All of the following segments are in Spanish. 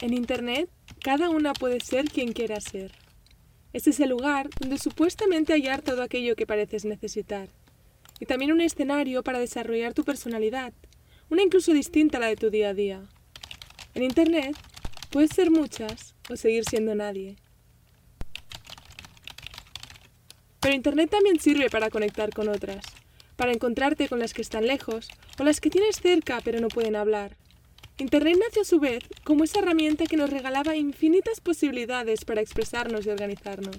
En Internet, cada una puede ser quien quiera ser. Este es el lugar donde supuestamente hallar todo aquello que pareces necesitar. Y también un escenario para desarrollar tu personalidad, una incluso distinta a la de tu día a día. En Internet, puedes ser muchas o seguir siendo nadie. Pero Internet también sirve para conectar con otras, para encontrarte con las que están lejos o las que tienes cerca pero no pueden hablar. Internet nació a su vez como esa herramienta que nos regalaba infinitas posibilidades para expresarnos y organizarnos.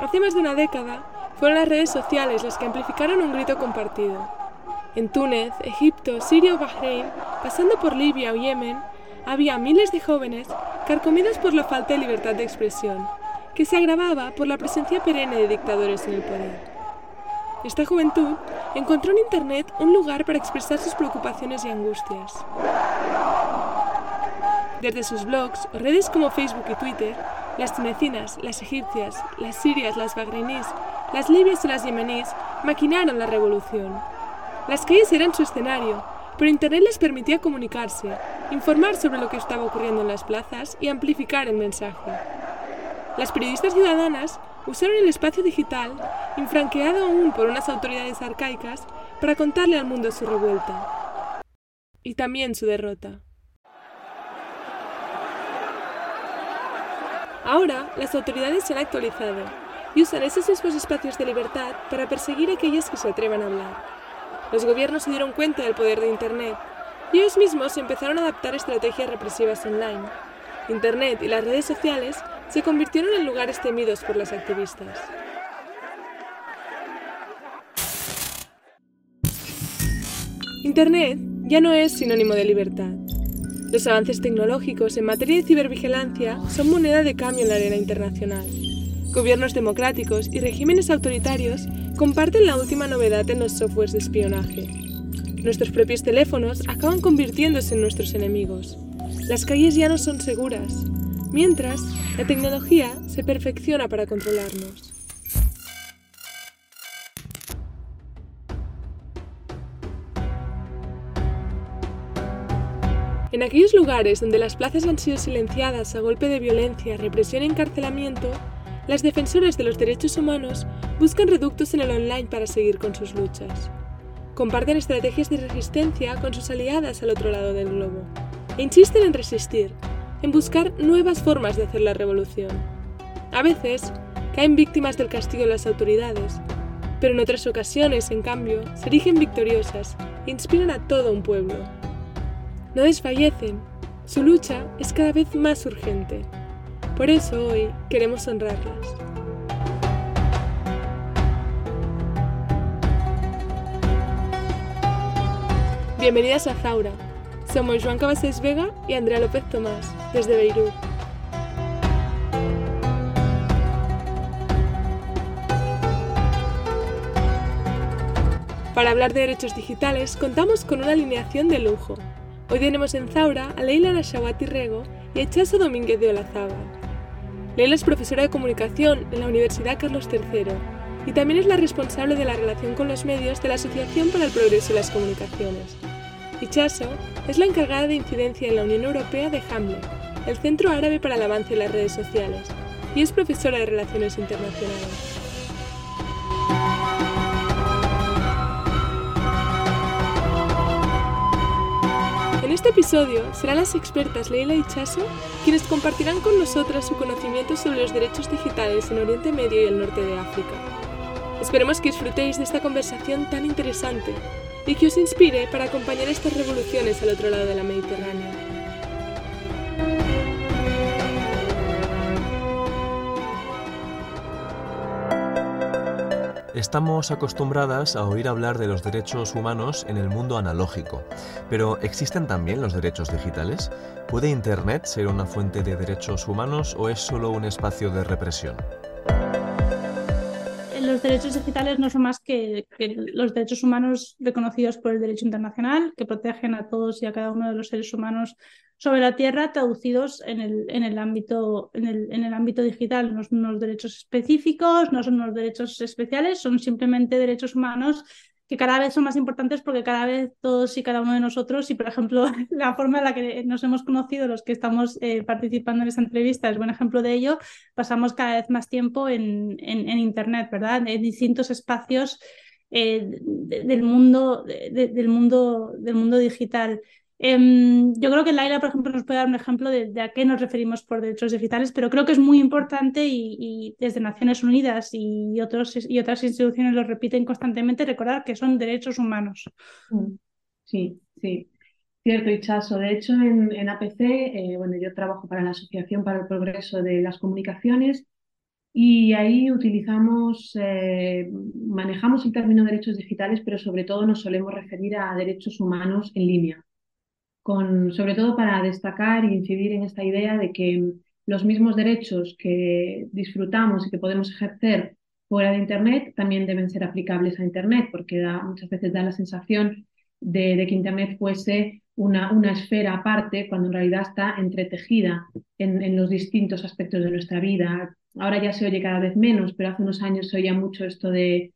Hace más de una década, fueron las redes sociales las que amplificaron un grito compartido. En Túnez, Egipto, Siria o Bahrein, pasando por Libia o Yemen, había miles de jóvenes carcomidos por la falta de libertad de expresión, que se agravaba por la presencia perenne de dictadores en el poder. Esta juventud encontró en Internet un lugar para expresar sus preocupaciones y angustias. Desde sus blogs o redes como Facebook y Twitter, las tunecinas, las egipcias, las sirias, las bagreinís, las libias y las yemeníes maquinaron la revolución. Las calles eran su escenario, pero Internet les permitía comunicarse, informar sobre lo que estaba ocurriendo en las plazas y amplificar el mensaje. Las periodistas ciudadanas usaron el espacio digital, infranqueado aún por unas autoridades arcaicas, para contarle al mundo su revuelta. Y también su derrota. Ahora, las autoridades se han actualizado y usan esos mismos espacios de libertad para perseguir a aquellos que se atrevan a hablar. Los gobiernos se dieron cuenta del poder de Internet y ellos mismos empezaron a adaptar estrategias represivas online. Internet y las redes sociales se convirtieron en lugares temidos por las activistas. Internet ya no es sinónimo de libertad. Los avances tecnológicos en materia de cibervigilancia son moneda de cambio en la arena internacional. Gobiernos democráticos y regímenes autoritarios comparten la última novedad en los softwares de espionaje. Nuestros propios teléfonos acaban convirtiéndose en nuestros enemigos. Las calles ya no son seguras, mientras la tecnología se perfecciona para controlarnos. En aquellos lugares donde las plazas han sido silenciadas a golpe de violencia, represión y encarcelamiento, las defensoras de los derechos humanos buscan reductos en el online para seguir con sus luchas. Comparten estrategias de resistencia con sus aliadas al otro lado del globo e insisten en resistir, en buscar nuevas formas de hacer la revolución. A veces, caen víctimas del castigo de las autoridades, pero en otras ocasiones, en cambio, se erigen victoriosas e inspiran a todo un pueblo. No desfallecen, su lucha es cada vez más urgente. Por eso hoy queremos honrarlas. Bienvenidas a Zaura. Somos Joan Cabasés Vega y Andrea López Tomás, desde Beirut. Para hablar de derechos digitales, contamos con una alineación de lujo. Hoy tenemos en Zaura a Leila Nashawati Rego y a Echaso Domínguez de Olazábal. Leila es profesora de comunicación en la Universidad Carlos III y también es la responsable de la relación con los medios de la Asociación para el Progreso de las Comunicaciones. Ichaso es la encargada de incidencia en la Unión Europea de Hamlet, el Centro Árabe para el Avance de las Redes Sociales, y es profesora de Relaciones Internacionales. En este episodio serán las expertas Leila y Chaso quienes compartirán con nosotras su conocimiento sobre los derechos digitales en Oriente Medio y el norte de África. Esperemos que disfrutéis de esta conversación tan interesante y que os inspire para acompañar estas revoluciones al otro lado de la Mediterránea. Estamos acostumbradas a oír hablar de los derechos humanos en el mundo analógico, pero ¿existen también los derechos digitales? ¿Puede Internet ser una fuente de derechos humanos o es solo un espacio de represión? Los derechos digitales no son más que, que, los derechos humanos reconocidos por el derecho internacional, que protegen a todos y a cada uno de los seres humanos sobre la tierra traducidos en el, en el, ámbito, en el, en el ámbito digital. No son unos derechos específicos, no son unos derechos especiales, son simplemente derechos humanos que cada vez son más importantes porque cada vez todos y cada uno de nosotros, y por ejemplo la forma en la que nos hemos conocido los que estamos eh, participando en esta entrevista es buen ejemplo de ello, pasamos cada vez más tiempo en, en, Internet, ¿verdad? En distintos espacios eh, del, mundo, del, mundo, del mundo digital. Em, yo creo que Laila, por ejemplo, nos puede dar un ejemplo de, a qué nos referimos por derechos digitales, pero creo que es muy importante y, desde Naciones Unidas y, otros, y otras instituciones lo repiten constantemente, recordar que son derechos humanos. Mm, sí, sí. Cierto, Ichazo. De hecho, en, APC, eh, bueno, yo trabajo para la Asociación para el Progreso de las Comunicaciones y ahí utilizamos, eh, manejamos el término derechos digitales, pero sobre todo nos solemos referir a derechos humanos en línea sobre todo para destacar e incidir en esta idea de que los mismos derechos que disfrutamos y que podemos ejercer fuera de Internet también deben ser aplicables a Internet, porque muchas veces da la sensación de, que Internet fuese una, una, esfera aparte, cuando en realidad está entretejida en, en, los distintos aspectos de nuestra vida. Ahora ya se oye cada vez menos, pero hace unos años se oía mucho esto de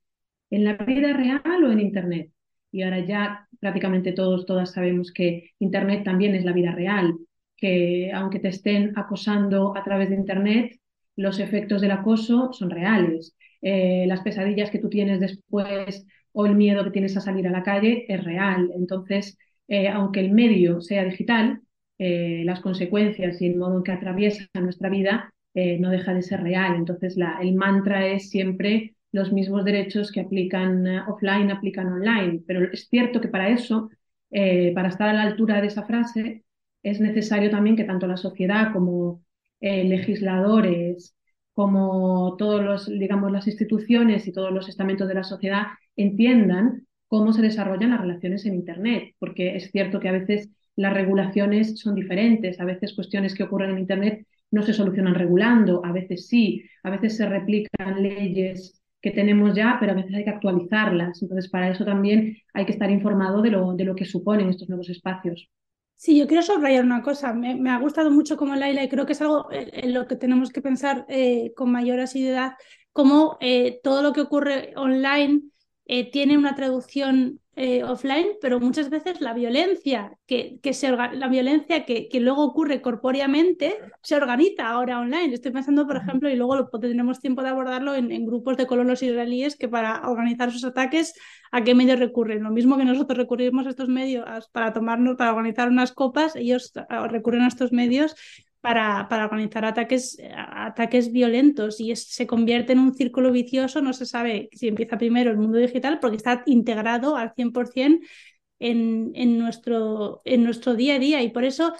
en la vida real o en Internet y ahora ya prácticamente todos, todas sabemos que Internet también es la vida real, que aunque te estén acosando a través de Internet, los efectos del acoso son reales. Eh, las pesadillas que tú tienes después o el miedo que tienes a salir a la calle es real. Entonces, eh, aunque el medio sea digital, eh, las consecuencias y el modo en que atraviesa nuestra vida no deja de ser real. Entonces, la, el mantra es siempre los mismos derechos que aplican eh, offline aplican online. Pero es cierto que para eso, eh, para estar a la altura de esa frase, es necesario también que tanto la sociedad como eh, legisladores, como todos los, digamos, las instituciones y todos los estamentos de la sociedad entiendan cómo se desarrollan las relaciones en Internet, porque es cierto que a veces las regulaciones son diferentes, a veces cuestiones que ocurren en Internet no se solucionan regulando, a veces sí, a veces se replican leyes que tenemos ya, pero a veces hay que actualizarlas. Entonces, para eso también hay que estar informado de lo, de lo que suponen estos nuevos espacios. Sí, yo quiero subrayar una cosa. Me, ha gustado mucho como Laila y creo que es algo en lo que tenemos que pensar eh, con mayor asiduidad, cómo eh, todo lo que ocurre online eh, tiene una traducción eh, offline, pero muchas veces la violencia que, que se la violencia que, que, luego ocurre corpóreamente se organiza ahora online. Estoy pensando, por ejemplo, y luego lo, tendremos tiempo de abordarlo en, grupos de colonos israelíes que para organizar sus ataques, ¿a qué medios recurren? Lo mismo que nosotros recurrimos a estos medios para tomarnos, para organizar unas copas, ellos recurren a estos medios para, para organizar ataques, ataques violentos y se convierte en un círculo vicioso, no se sabe si empieza primero el mundo digital porque está integrado al 100% en, en, nuestro, en nuestro día a día y por eso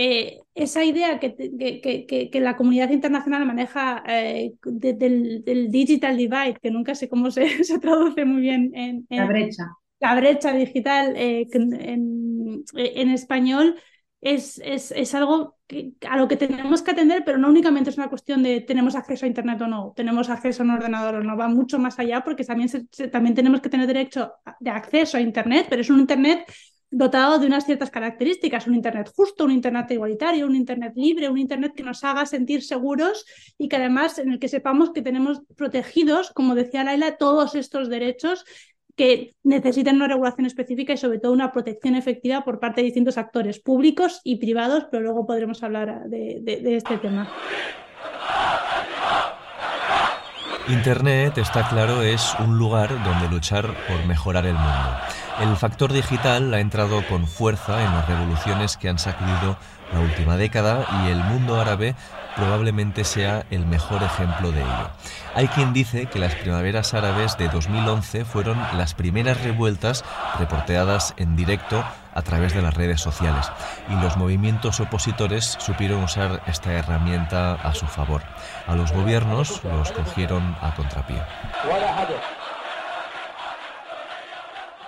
eh, esa idea que, que, que, la comunidad internacional maneja eh, del, digital divide, que nunca sé cómo se, se traduce muy bien en, la brecha. La brecha digital eh, en, en español, es, es, es algo a lo que tenemos que atender, pero no únicamente es una cuestión de tenemos acceso a Internet o no, tenemos acceso a un ordenador o no, va mucho más allá porque también, también tenemos que tener derecho de acceso a Internet, pero es un Internet dotado de unas ciertas características, un Internet justo, un Internet igualitario, un Internet libre, un Internet que nos haga sentir seguros y que además en el que sepamos que tenemos protegidos, como decía Laila, todos estos derechos que necesitan una regulación específica y sobre todo una protección efectiva por parte de distintos actores públicos y privados, pero luego podremos hablar de, este tema. Internet, está claro, es un lugar donde luchar por mejorar el mundo. El factor digital ha entrado con fuerza en las revoluciones que han sacudido la última década y el mundo árabe probablemente sea el mejor ejemplo de ello. Hay quien dice que las primaveras árabes de 2011 fueron las primeras revueltas reporteadas en directo a través de las redes sociales y los movimientos opositores supieron usar esta herramienta a su favor. A los gobiernos los cogieron a contrapié.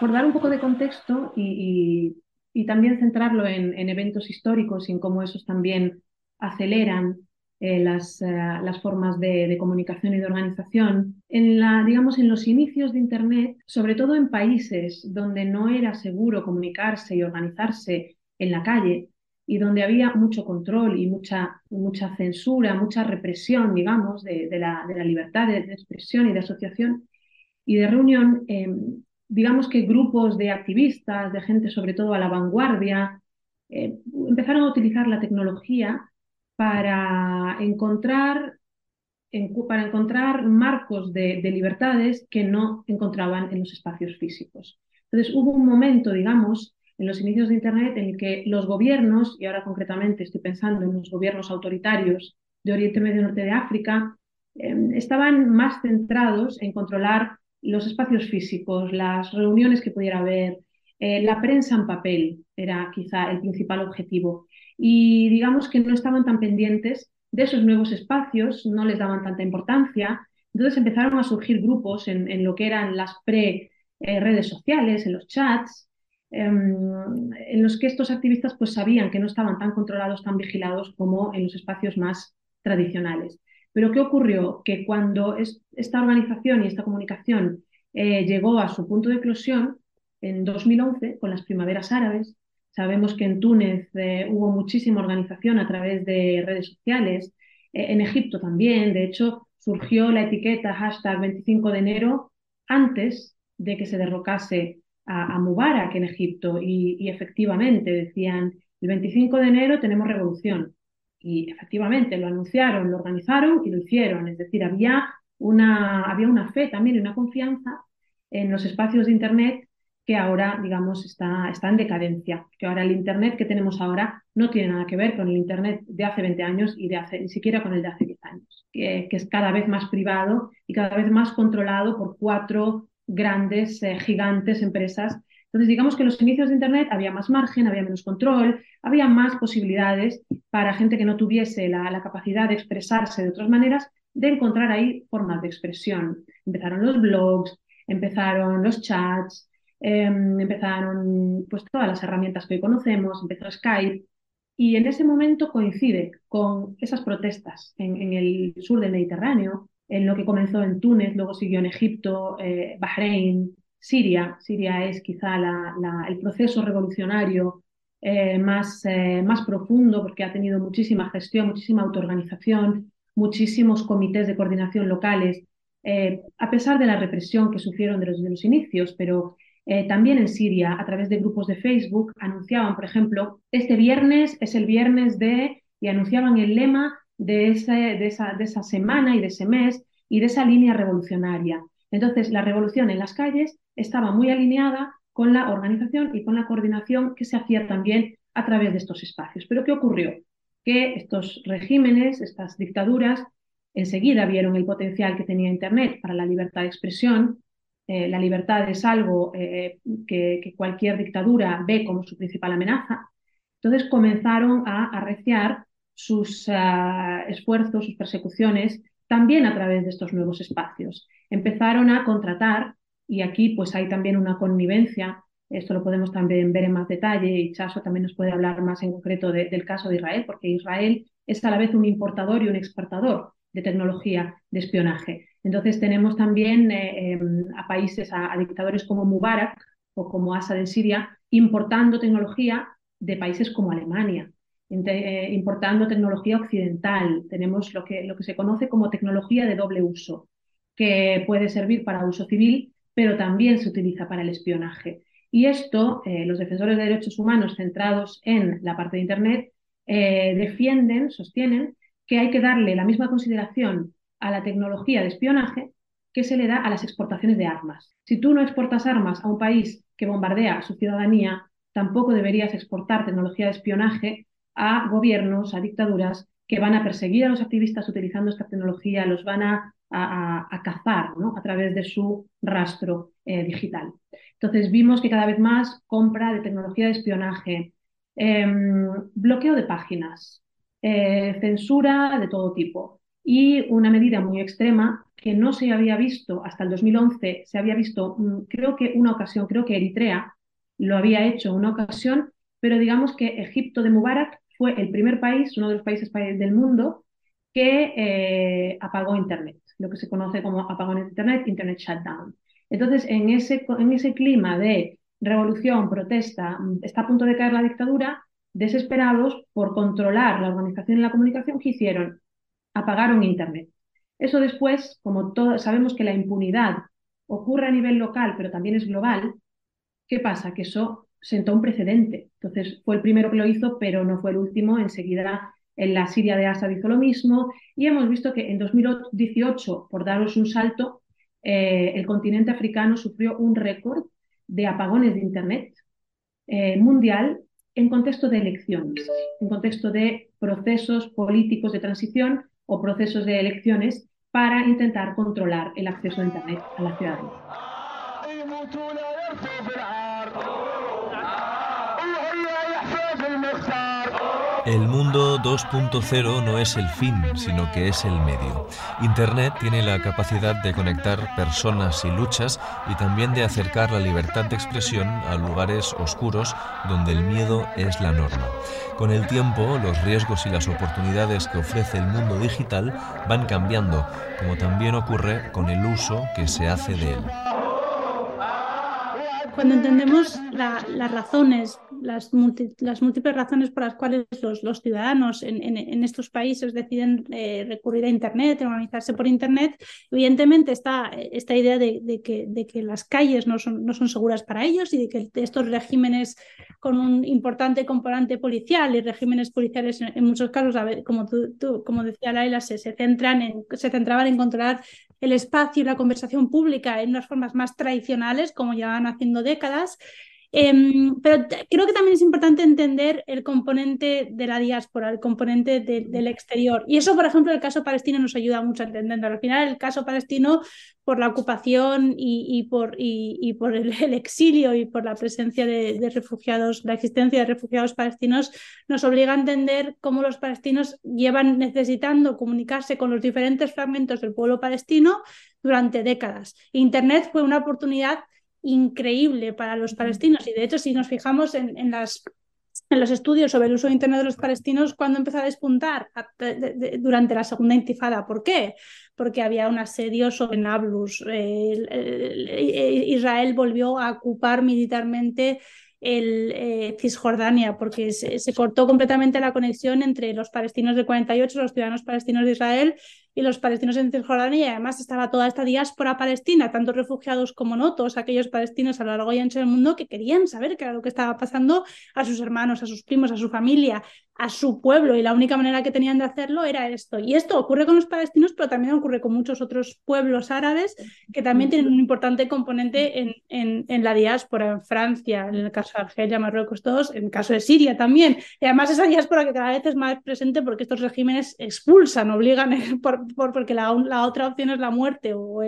Por dar un poco de contexto y, también centrarlo en, en eventos históricos y en cómo esos también aceleran eh, las, eh, las, formas de, comunicación y de organización. En, la, digamos, en los inicios de Internet, sobre todo en países donde no era seguro comunicarse y organizarse en la calle, y donde había mucho control y mucha, mucha censura, mucha represión, digamos, de, la, de la, libertad de, expresión y de asociación y de reunión, em, digamos que grupos de activistas, de gente sobre todo a la vanguardia, eh, empezaron a utilizar la tecnología para encontrar, para encontrar marcos de, de libertades que no encontraban en los espacios físicos. Entonces hubo un momento, digamos, en los inicios de Internet en el que los gobiernos, y ahora concretamente estoy pensando en los gobiernos autoritarios de Oriente Medio y Norte de África, em, estaban más centrados en controlar los espacios físicos, las reuniones que pudiera haber, eh, la prensa en papel era quizá el principal objetivo. Y digamos que no estaban tan pendientes de esos nuevos espacios, no les daban tanta importancia. Entonces empezaron a surgir grupos en, lo que eran las pre-redes eh, sociales, en los chats, Em, en los que estos activistas pues sabían que no estaban tan controlados, tan vigilados como en los espacios más tradicionales. Pero ¿qué ocurrió? Que cuando esta organización y esta comunicación eh, llegó a su punto de eclosión en 2011 con las primaveras árabes, sabemos que en Túnez eh, hubo muchísima organización a través de redes sociales, eh, en Egipto también, de hecho surgió la etiqueta hashtag 25 de enero antes de que se derrocase a, Mubarak en Egipto y, efectivamente decían, el 25 de enero tenemos revolución. Y efectivamente lo anunciaron, lo organizaron y lo hicieron. Es decir, había una, había una fe también y una confianza en los espacios de Internet que ahora, digamos, está, está en decadencia. Que ahora el Internet que tenemos ahora no tiene nada que ver con el Internet de hace 20 años y de hace, ni siquiera con el de hace 10 años, que, es cada vez más privado y cada vez más controlado por cuatro grandes, eh, gigantes empresas. Entonces, digamos que en los inicios de Internet había más margen, había menos control, había más posibilidades para gente que no tuviese la, capacidad de expresarse de otras maneras, de encontrar ahí formas de expresión. Empezaron los blogs, empezaron los chats, em, empezaron pues todas las herramientas que hoy conocemos, empezó Skype, y en ese momento coincide con esas protestas en el sur del Mediterráneo, en lo que comenzó en Túnez, luego siguió en Egipto, eh, Bahrein, Siria. Siria es quizá el proceso revolucionario eh, más, eh, más profundo porque ha tenido muchísima gestión, muchísima autoorganización, muchísimos comités de coordinación locales, a pesar de la represión que sufrieron desde los, los inicios, pero también en Siria, a través de grupos de Facebook, anunciaban, por ejemplo, este viernes es el viernes de, y anunciaban el lema de, ese, de, esa, de esa semana y de ese mes y de esa línea revolucionaria. Entonces, la revolución en las calles estaba muy alineada con la organización y con la coordinación que se hacía también a través de estos espacios. Pero ¿qué ocurrió? Que estos regímenes, estas dictaduras, enseguida vieron el potencial que tenía Internet para la libertad de expresión. Eh, la libertad es algo eh, que, cualquier dictadura ve como su principal amenaza. Entonces comenzaron a arreciar sus ah, esfuerzos, sus persecuciones, también a través de estos nuevos espacios. Empezaron a contratar, y aquí pues hay también una connivencia, esto lo podemos también ver en más detalle, y Chaso también nos puede hablar más en concreto del caso de Israel, porque Israel es a la vez un importador y un exportador de tecnología de espionaje. Entonces tenemos también eh, em, a países, a, dictadores como Mubarak o como Assad en Siria, importando tecnología de países como Alemania, importando tecnología occidental. Tenemos lo que, lo que se conoce como tecnología de doble uso, que puede servir para uso civil, pero también se utiliza para el espionaje. Y esto, eh, los defensores de derechos humanos centrados en la parte de Internet, eh, defienden, sostienen que hay que darle la misma consideración a la tecnología de espionaje que se le da a las exportaciones de armas. Si tú no exportas armas a un país que bombardea a su ciudadanía, tampoco deberías exportar tecnología de espionaje a gobiernos, a dictaduras que van a perseguir a los activistas utilizando esta tecnología, los van a, cazar a través de su rastro eh, digital. Entonces vimos que cada vez más compra de tecnología de espionaje, em, bloqueo de páginas, eh, censura de todo tipo y una medida muy extrema que no se había visto hasta el 2011, se había visto mm, creo que una ocasión, creo que Eritrea lo había hecho una ocasión, pero digamos que Egipto de Mubarak fue el primer país, uno de los países del mundo, que eh, apagó Internet, lo que se conoce como apagón de Internet, Internet Shutdown. Entonces, en ese, en ese clima de revolución, protesta, está a punto de caer la dictadura, desesperados por controlar la organización y la comunicación, ¿qué hicieron? Apagaron Internet. Eso después, como todos sabemos que la impunidad ocurre a nivel local, pero también es global, ¿qué pasa? Que eso sentó un precedente. Entonces, fue el primero que lo hizo, pero no fue el último. Enseguida, en la Siria de Assad hizo lo mismo. Y hemos visto que en 2018, por daros un salto, eh, el continente africano sufrió un récord de apagones de Internet eh, mundial en contexto de elecciones, en contexto de procesos políticos de transición o procesos de elecciones para intentar controlar el acceso a Internet a la ciudadanía. El mundo 2.0 no es el fin, sino que es el medio. Internet tiene la capacidad de conectar personas y luchas y también de acercar la libertad de expresión a lugares oscuros donde el miedo es la norma. Con el tiempo, los riesgos y las oportunidades que ofrece el mundo digital van cambiando, como también ocurre con el uso que se hace de él cuando entendemos las razones, las, múltiples razones por las cuales los, ciudadanos en, en, estos países deciden eh, recurrir a Internet, organizarse por Internet, evidentemente está esta idea de, que, las calles no son, no son seguras para ellos y de que estos regímenes con un importante componente policial y regímenes policiales en, muchos casos, como, tú, como decía Laila, se, se, centran en, se centraban en controlar el espacio y la conversación pública en unas formas más tradicionales, como llevan haciendo décadas, Em, pero creo que también es importante entender el componente de la diáspora, el componente del exterior. Y eso, por ejemplo, el caso palestino nos ayuda mucho a entenderlo. Al final, el caso palestino, por la ocupación y, por, y, por el, exilio y por la presencia de, refugiados, la existencia de refugiados palestinos, nos obliga a entender cómo los palestinos llevan necesitando comunicarse con los diferentes fragmentos del pueblo palestino durante décadas. Internet fue una oportunidad increíble para los palestinos. Y de hecho, si nos fijamos en, las en los estudios sobre el uso de Internet de los palestinos cuando empezó a despuntar durante la segunda intifada. ¿Por qué? Porque había un asedio sobre Nablus. Israel volvió a ocupar militarmente el eh, Cisjordania, porque se, cortó completamente la conexión entre los palestinos del 48, los ciudadanos palestinos de Israel, y los palestinos en Cisjordania, y además estaba toda esta diáspora palestina, tanto refugiados como no, todos aquellos palestinos a lo largo y ancho del mundo que querían saber qué era lo que estaba pasando a sus hermanos, a sus primos, a su familia, a su pueblo, y la única manera que tenían de hacerlo era esto. Y esto ocurre con los palestinos, pero también ocurre con muchos otros pueblos árabes que también tienen un importante componente en, en, la diáspora, en Francia, en el caso de Argelia, Marruecos, todos, en el caso de Siria también. Y además esa diáspora que cada vez es más presente porque estos regímenes expulsan, obligan por, porque la, otra opción es la muerte o,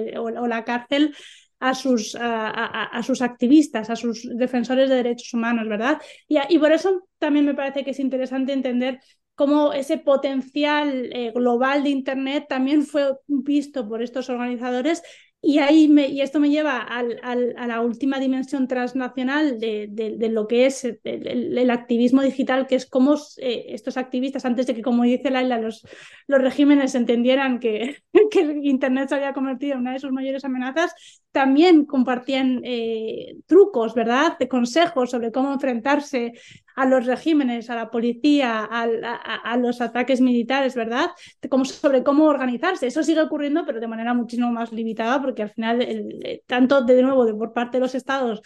la cárcel a sus, a, sus, activistas, a sus defensores de derechos humanos, ¿verdad? Y, y, por eso también me parece que es interesante entender cómo ese potencial eh, global de Internet también fue visto por estos organizadores y, ahí y esto me lleva a la última dimensión transnacional de, lo que es el, activismo digital, que es cómo eh, estos activistas, antes de que, como dice Laila, los, los regímenes entendieran que, que Internet se había convertido en una de sus mayores amenazas, también compartían eh, trucos, ¿verdad? De consejos sobre cómo enfrentarse a los regímenes, a la policía, a, los ataques militares, ¿verdad? Como, sobre cómo organizarse. Eso sigue ocurriendo, pero de manera muchísimo más limitada, porque al final, eh, tanto de nuevo de por parte de los estados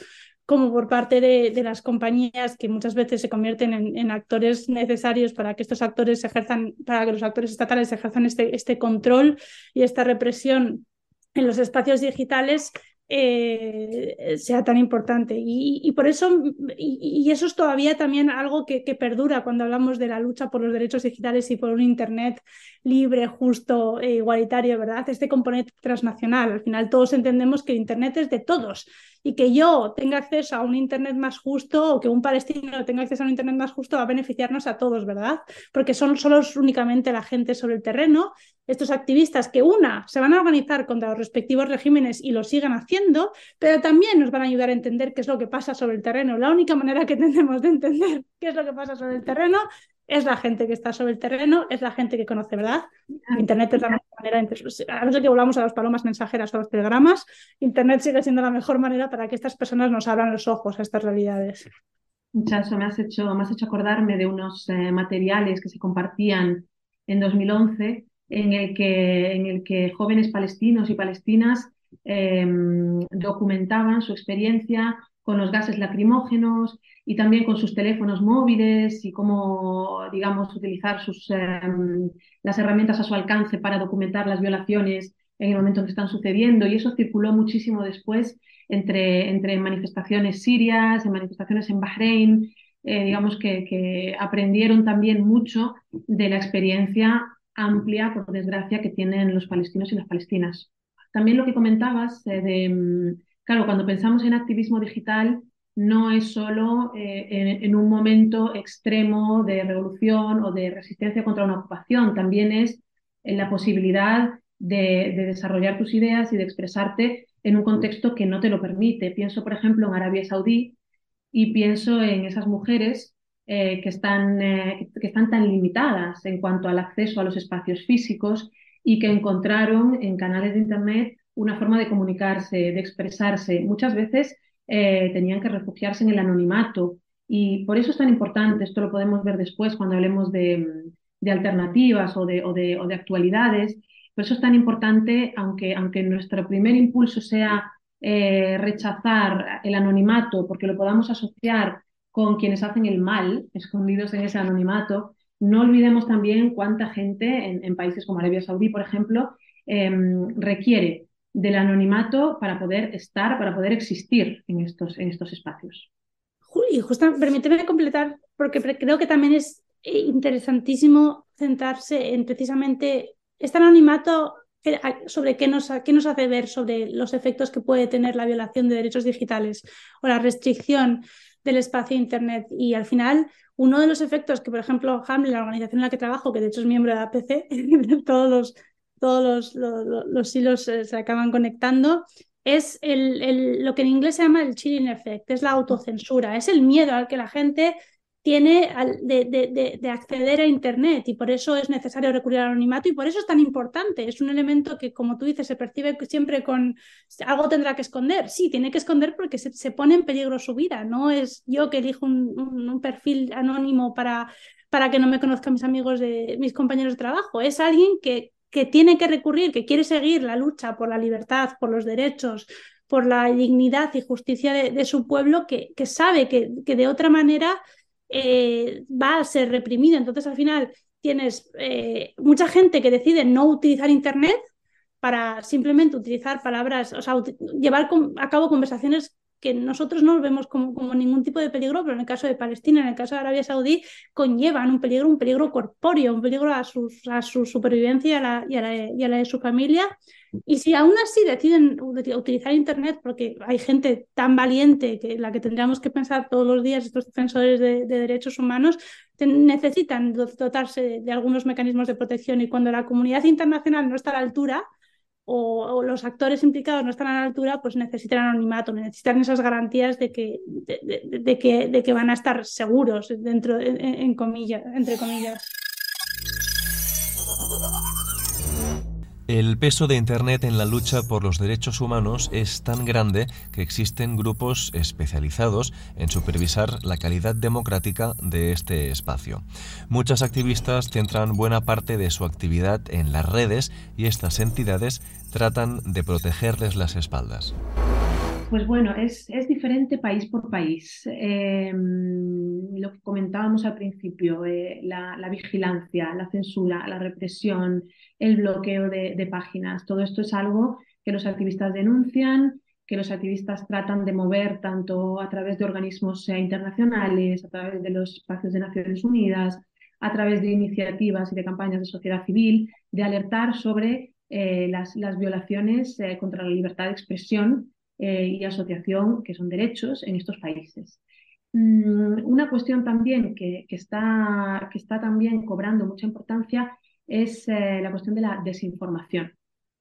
como por parte de, las compañías que muchas veces se convierten en, actores necesarios para que estos actores ejerzan, para que los actores estatales ejerzan este, este control y esta represión en los espacios digitales eh, sea tan importante. Y, por eso, y, eso es todavía también algo que, perdura cuando hablamos de la lucha por los derechos digitales y por un Internet libre, justo e igualitario, ¿verdad? Este componente transnacional. Al final todos entendemos que el Internet es de todos y que yo tenga acceso a un Internet más justo o que un palestino tenga acceso a un Internet más justo va a beneficiarnos a todos, ¿verdad? Porque son solo únicamente la gente sobre el terreno, estos activistas que una se van a organizar contra los respectivos regímenes y lo sigan haciendo, pero también nos van a ayudar a entender qué es lo que pasa sobre el terreno. La única manera que tenemos de entender qué es lo que pasa sobre el terreno es la gente que está sobre el terreno, es la gente que conoce, ¿verdad? Internet es la mejor manera, a no ser que volvamos a las palomas mensajeras o a los telegramas, Internet sigue siendo la mejor manera para que estas personas nos abran los ojos a estas realidades. Chaso, me has hecho, me has hecho acordarme de unos eh, materiales que se compartían en 2011 en el que, en el que jóvenes palestinos y palestinas em, documentaban su experiencia con los gases lacrimógenos y también con sus teléfonos móviles y cómo, digamos, utilizar sus, em, las herramientas a su alcance para documentar las violaciones en el momento en que están sucediendo. Y eso circuló muchísimo después entre, entre manifestaciones sirias, en manifestaciones en Bahrein. Eh, digamos que, que aprendieron también mucho de la experiencia amplia, por desgracia, que tienen los palestinos y las palestinas. También lo que comentabas eh, mm, claro, cuando pensamos en activismo digital, no es solo eh, en, un momento extremo de revolución o de resistencia contra una ocupación, también es en la posibilidad de, desarrollar tus ideas y de expresarte en un contexto que no te lo permite. Pienso, por ejemplo, en Arabia Saudí y pienso en esas mujeres eh, que, están, eh, que están tan limitadas en cuanto al acceso a los espacios físicos y que encontraron en canales de Internet una forma de comunicarse, de expresarse. Muchas veces eh, tenían que refugiarse en el anonimato y por eso es tan importante, esto lo podemos ver después cuando hablemos de, alternativas o de, o, de, o de, actualidades, por eso es tan importante, aunque, aunque nuestro primer impulso sea rechazar el anonimato porque lo podamos asociar con quienes hacen el mal, escondidos en ese anonimato. No olvidemos también cuánta gente en, países como Arabia Saudí, por ejemplo, em, requiere del anonimato para poder estar, para poder existir en estos, en estos espacios. Y justo, permíteme completar, porque creo que también es interesantísimo centrarse en precisamente este anonimato sobre qué nos, qué nos hace ver sobre los efectos que puede tener la violación de derechos digitales o la restricción del espacio Internet. Y al final, uno de los efectos que, por ejemplo, Hamlet, la organización en la que trabajo, que de hecho es miembro de APC, todos los, todos los, los, hilos eh, se acaban conectando, es el, el, lo que en inglés se llama el chilling effect, es la autocensura, es el miedo al que la gente tiene de, de, acceder a Internet y por eso es necesario recurrir al anonimato y por eso es tan importante. Es un elemento que, como tú dices, se percibe siempre con algo tendrá que esconder. Sí, tiene que esconder porque se, pone en peligro su vida. No es yo que elijo un, un, perfil anónimo para, para que no me conozcan mis amigos, de mis compañeros de trabajo. Es alguien que, que tiene que recurrir, que quiere seguir la lucha por la libertad, por los derechos, por la dignidad y justicia de, su pueblo, que, que sabe que, que de otra manera eh, va a ser reprimido. Entonces, al final, tienes eh, mucha gente que decide no utilizar Internet para simplemente utilizar palabras, o llevar a cabo conversaciones que nosotros no vemos como, ningún tipo de peligro, pero en el caso de Palestina, en el caso de Arabia Saudí, conllevan un peligro, un peligro corpóreo, un peligro a, su supervivencia y a, la, de su familia. Y si aún así deciden utilizar Internet, porque hay gente tan valiente que la que tendríamos que pensar todos los días, estos defensores de, derechos humanos, necesitan dotarse de algunos mecanismos de protección y cuando la comunidad internacional no está a la altura, o, los actores implicados no están a la altura, pues necesitan anonimato, necesitan esas garantías de que, de, de que van a estar seguros dentro, en, comillas, entre comillas. El peso de Internet en la lucha por los derechos humanos es tan grande que existen grupos especializados en supervisar la calidad democrática de este espacio. Muchas activistas centran buena parte de su actividad en las redes y estas entidades tratan de protegerles las espaldas. Pues bueno, es, diferente país por país. Em, lo que comentábamos al principio, eh, la, vigilancia, la censura, la represión, el bloqueo de, páginas, todo esto es algo que los activistas denuncian, que los activistas tratan de mover tanto a través de organismos eh, internacionales, a través de los espacios de Naciones Unidas, a través de iniciativas y de campañas de sociedad civil, de alertar sobre eh, las, las, violaciones contra la libertad de expresión eh, y asociación, que son derechos en estos países. Mm, una cuestión también que, que, está, que está también cobrando mucha importancia es eh, la cuestión de la desinformación.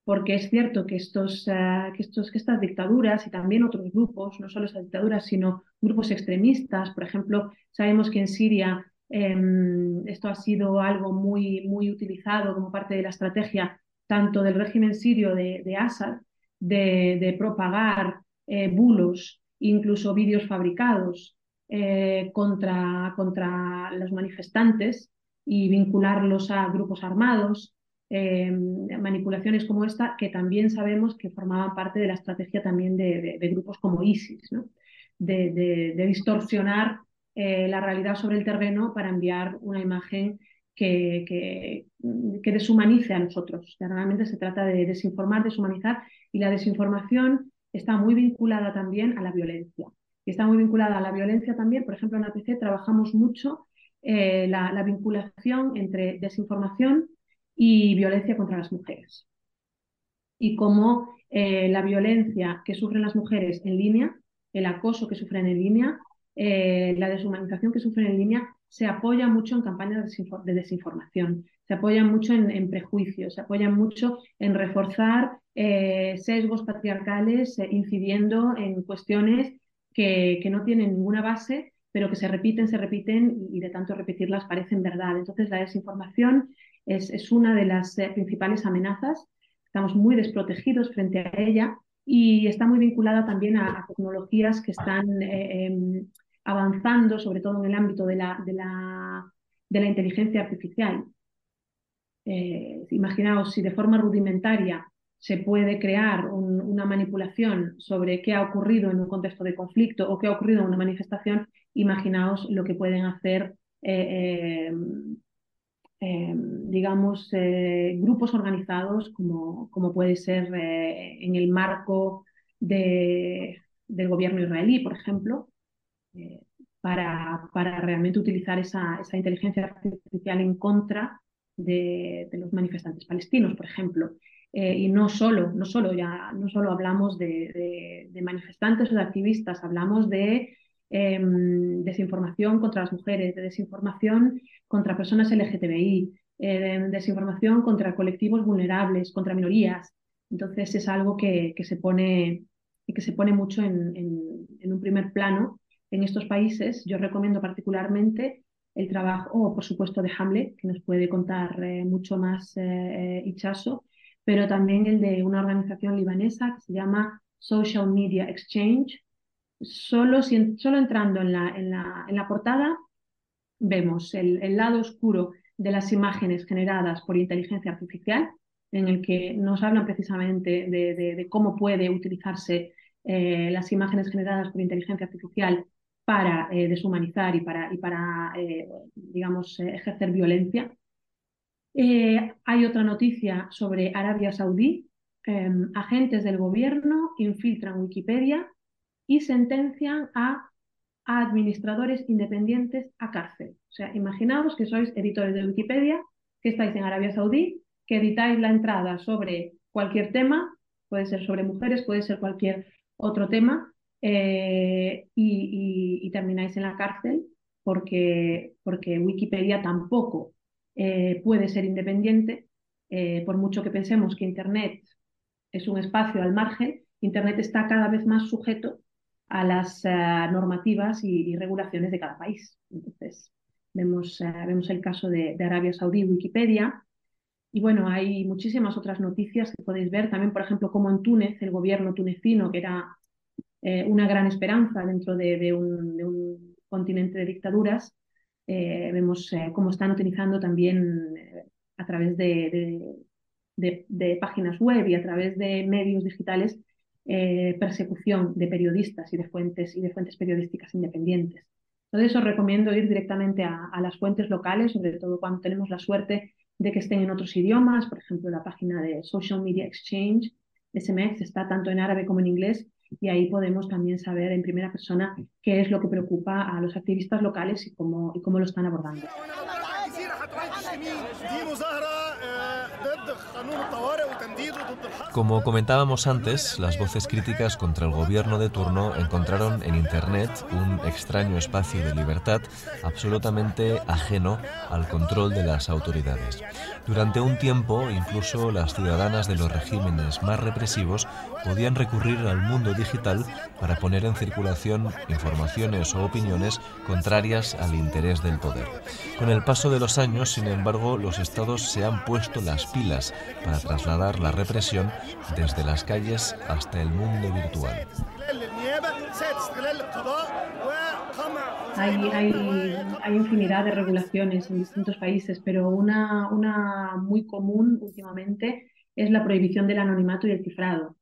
Porque es cierto que, estos, eh, que, estos, que estas dictaduras y también otros grupos, no solo estas dictaduras, sino grupos extremistas, por ejemplo, sabemos que en Siria em, esto ha sido algo muy, muy utilizado como parte de la estrategia tanto del régimen sirio de, de Assad de, propagar eh, bulos, incluso vídeos fabricados eh, contra, contra los manifestantes y vincularlos a grupos armados, em, manipulaciones como esta, que también sabemos que formaban parte de la estrategia también de, grupos como ISIS, ¿no? de, distorsionar eh, la realidad sobre el terreno para enviar una imagen que, que, que, deshumanice a nosotros. Realmente se trata de desinformar, deshumanizar, y la desinformación está muy vinculada también a la violencia. Y está muy vinculada a la violencia también, por ejemplo, en APC trabajamos mucho eh, la, vinculación entre desinformación y violencia contra las mujeres. Y cómo eh, la violencia que sufren las mujeres en línea, el acoso que sufren en línea, eh, la deshumanización que sufren en línea, se apoya mucho en campañas de desinformación, se apoya mucho en, prejuicios, se apoya mucho en reforzar sesgos patriarcales, incidiendo en cuestiones que, que, no tienen ninguna base pero que se repiten, se repiten y, de tanto repetirlas parecen verdad. Entonces la desinformación es, es una de las eh, principales amenazas. Estamos muy desprotegidos frente a ella y está muy vinculada también a, tecnologías que están eh, em, avanzando, sobre todo en el ámbito de la, de la, de la inteligencia artificial. Eh, imaginaos si de forma rudimentaria se puede crear una manipulación sobre qué ha ocurrido en un contexto de conflicto o qué ha ocurrido en una manifestación, imaginaos lo que pueden hacer, eh, eh, eh, digamos, grupos organizados como, como puede ser en el marco del gobierno israelí, por ejemplo, para, para, realmente utilizar esa, esa, inteligencia artificial en contra de, los manifestantes palestinos, por ejemplo. Eh, y no solo, no solo, ya, no solo hablamos de, manifestantes o de activistas, hablamos de em, desinformación contra las mujeres, de desinformación contra personas LGTBI, eh, de desinformación contra colectivos vulnerables, contra minorías. Entonces es algo que, se, pone, que se pone mucho en, un primer plano en estos países. Yo recomiendo particularmente el trabajo, por supuesto, de Hamlet, que nos puede contar eh, mucho más Ichaso, pero también el de una organización libanesa que se llama Social Media Exchange. Solo, solo entrando en la, en, la, en la portada vemos el, el, lado oscuro de las imágenes generadas por inteligencia artificial, en el que nos hablan precisamente de, de, cómo puede utilizarse eh, las imágenes generadas por inteligencia artificial para eh, deshumanizar y para, y para eh, digamos, ejercer violencia. Eh, hay otra noticia sobre Arabia Saudí. Agentes del gobierno infiltran Wikipedia y sentencian a, administradores independientes a cárcel. O sea, imaginaos que sois editores de Wikipedia, que estáis en Arabia Saudí, que editáis la entrada sobre cualquier tema, puede ser sobre mujeres, puede ser cualquier otro tema, eh, y, termináis en la cárcel porque, porque Wikipedia tampoco eh, puede ser independiente, eh, por mucho que pensemos que Internet es un espacio al margen, Internet está cada vez más sujeto a las normativas y, regulaciones de cada país. Entonces, vemos, vemos el caso de, Arabia Saudí, Wikipedia, y bueno, hay muchísimas otras noticias que podéis ver, también, por ejemplo, como en Túnez, el gobierno tunecino, que era una gran esperanza dentro de un continente de dictaduras, eh, vemos eh, cómo están utilizando también eh, a través de, páginas web y a través de medios digitales persecución de periodistas y de fuentes y de fuentes periodísticas independientes. Entonces os recomiendo ir directamente a, a, las fuentes locales, sobre todo cuando tenemos la suerte de que estén en otros idiomas, por ejemplo la página de Social Media Exchange, SMX, está tanto en árabe como en inglés y ahí podemos también saber en primera persona qué es lo que preocupa a los activistas locales y cómo, y cómo lo están abordando. Como comentábamos antes, las voces críticas contra el gobierno de turno encontraron en Internet un extraño espacio de libertad absolutamente ajeno al control de las autoridades. Durante un tiempo, incluso las ciudadanas de los regímenes más represivos podían recurrir al mundo digital para poner en circulación informaciones o opiniones contrarias al interés del poder. Con el paso de los años, sin embargo, los estados se han puesto las pilas para trasladar la represión desde las calles hasta el mundo virtual. Hay, hay, hay, infinidad de regulaciones en distintos países, pero una, una muy común últimamente es la prohibición del anonimato y el cifrado.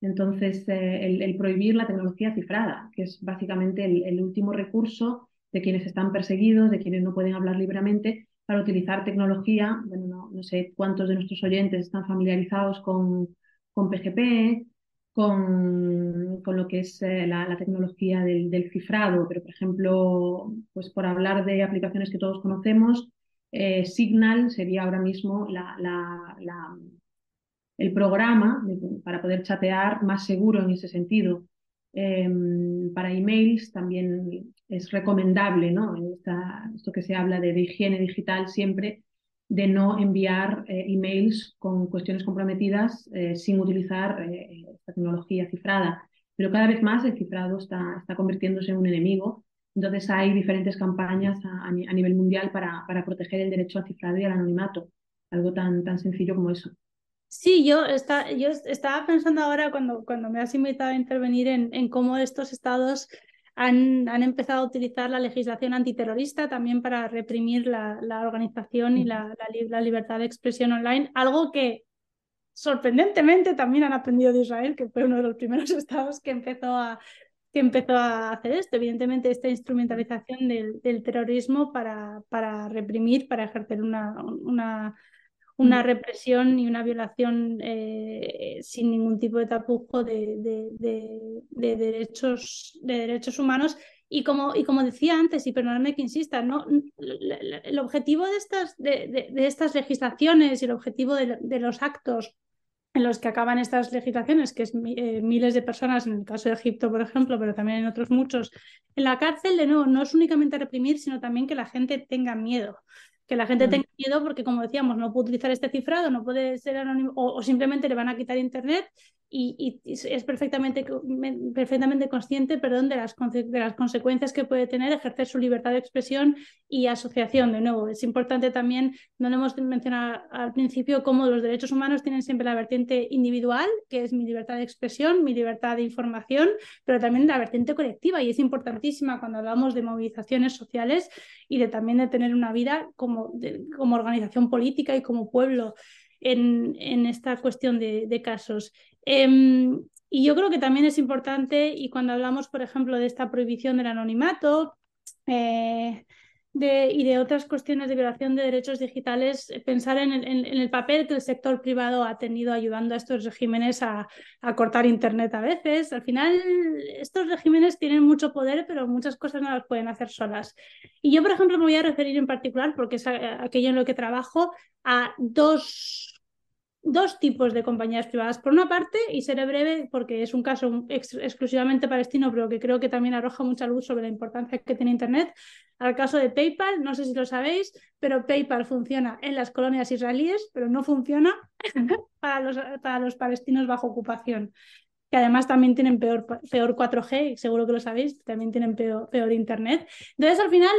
Entonces, eh, el, prohibir la tecnología cifrada, que es básicamente el, último recurso de quienes están perseguidos, de quienes no pueden hablar libremente, para utilizar tecnología. Bueno, no, sé cuántos de nuestros oyentes están familiarizados con, con PGP, con, con, lo que es eh, la, tecnología del, cifrado, pero por ejemplo, pues por hablar de aplicaciones que todos conocemos, eh, Signal sería ahora mismo la, la el programa para poder chatear más seguro en ese sentido. Em, para emails también es recomendable, ¿no? esto que se habla de, higiene digital siempre, de no enviar eh, emails con cuestiones comprometidas eh, sin utilizar eh, tecnología cifrada. Pero cada vez más el cifrado está, está convirtiéndose en un enemigo. Entonces hay diferentes campañas a, nivel mundial para, para, proteger el derecho al cifrado y al anonimato. Algo tan, tan sencillo como eso. Sí, yo, está, yo estaba pensando ahora cuando, cuando me has invitado a intervenir en, en cómo estos estados han, han, empezado a utilizar la legislación antiterrorista también para reprimir la, la organización y la, la, libertad de expresión online, algo que sorprendentemente también han aprendido de Israel, que fue uno de los primeros estados que empezó a, que empezó a hacer esto. Evidentemente, esta instrumentalización del, del terrorismo para, para reprimir, para ejercer una, una una represión y una violación eh, sin ningún tipo de tapujo de, de, derechos, de derechos humanos. Y como, y como decía antes, y perdonadme que insista, ¿no? el objetivo de estas, de, estas legislaciones y el objetivo de, los actos en los que acaban estas legislaciones, que es eh, miles de personas, en el caso de Egipto, por ejemplo, pero también en otros muchos, en la cárcel, de nuevo, no es únicamente reprimir, sino también que la gente tenga miedo que la gente mm. tenga miedo porque, como decíamos, no puede utilizar este cifrado, no puede ser anónimo o, simplemente le van a quitar internet y, es perfectamente, perfectamente consciente perdón, de, las, consecuencias que puede tener ejercer su libertad de expresión y asociación. De nuevo, es importante también, no lo hemos mencionado al principio, cómo los derechos humanos tienen siempre la vertiente individual, que es mi libertad de expresión, mi libertad de información, pero también la vertiente colectiva y es importantísima cuando hablamos de movilizaciones sociales y de también de tener una vida como, como organización política y como pueblo en, esta cuestión de, de casos. Em, y yo creo que también es importante, y cuando hablamos, por ejemplo, de esta prohibición del anonimato eh, y de otras cuestiones de violación de derechos digitales, pensar en el, papel que el sector privado ha tenido ayudando a estos regímenes a, cortar Internet a veces. Al final, estos regímenes tienen mucho poder, pero muchas cosas no las pueden hacer solas. Y yo, por ejemplo, me voy a referir en particular, porque es aquello en lo que trabajo, a dos dos tipos de compañías privadas. Por una parte, y seré breve porque es un caso exclusivamente palestino, pero que creo que también arroja mucha luz sobre la importancia que tiene Internet, al caso de PayPal, no sé si lo sabéis, pero PayPal funciona en las colonias israelíes, pero no funciona para los, para los palestinos bajo ocupación que además también tienen peor, peor 4G, seguro que lo sabéis, también tienen peor, peor Internet. Entonces, al final,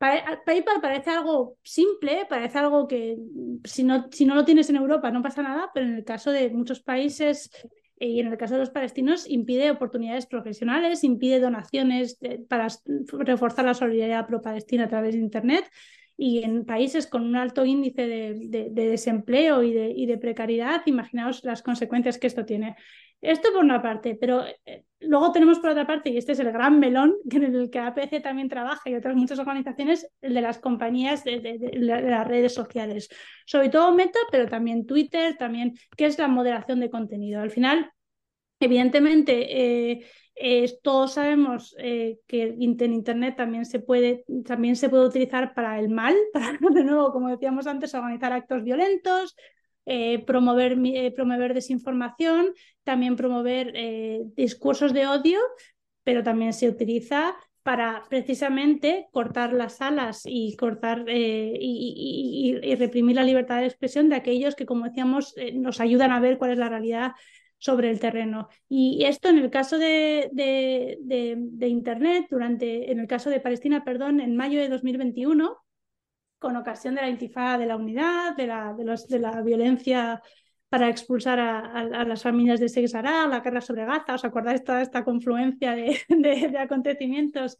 PayPal parece algo simple, parece algo que si no, si no lo tienes en Europa no pasa nada, pero en el caso de muchos países eh, y en el caso de los palestinos impide oportunidades profesionales, impide donaciones para reforzar la solidaridad pro-palestina a través de Internet y en países con un alto índice de, desempleo y de, y de, precariedad, imaginaos las consecuencias que esto tiene. Esto por una parte, pero eh, luego tenemos por otra parte, y este es el gran melón en el que APC también trabaja y otras muchas organizaciones, el de las compañías de, las redes sociales, sobre todo Meta, pero también Twitter, también, que es la moderación de contenido. Al final, evidentemente, eh, todos sabemos eh, que en Internet también se, puede, también se puede utilizar para el mal, para, de nuevo, como decíamos antes, organizar actos violentos, eh, promover, eh, promover desinformación, también promover discursos de odio, pero también se utiliza para precisamente cortar las alas y cortar y, reprimir la libertad de expresión de aquellos que, como decíamos, nos ayudan a ver cuál es la realidad sobre el terreno. Y esto en el caso de, de, Internet, durante, en el caso de Palestina, perdón, en mayo de 2021, con ocasión de la intifada de la unidad, de la, de la violencia para expulsar a, las familias de Sexará, la guerra sobre Gaza, ¿os acordáis toda esta confluencia de, acontecimientos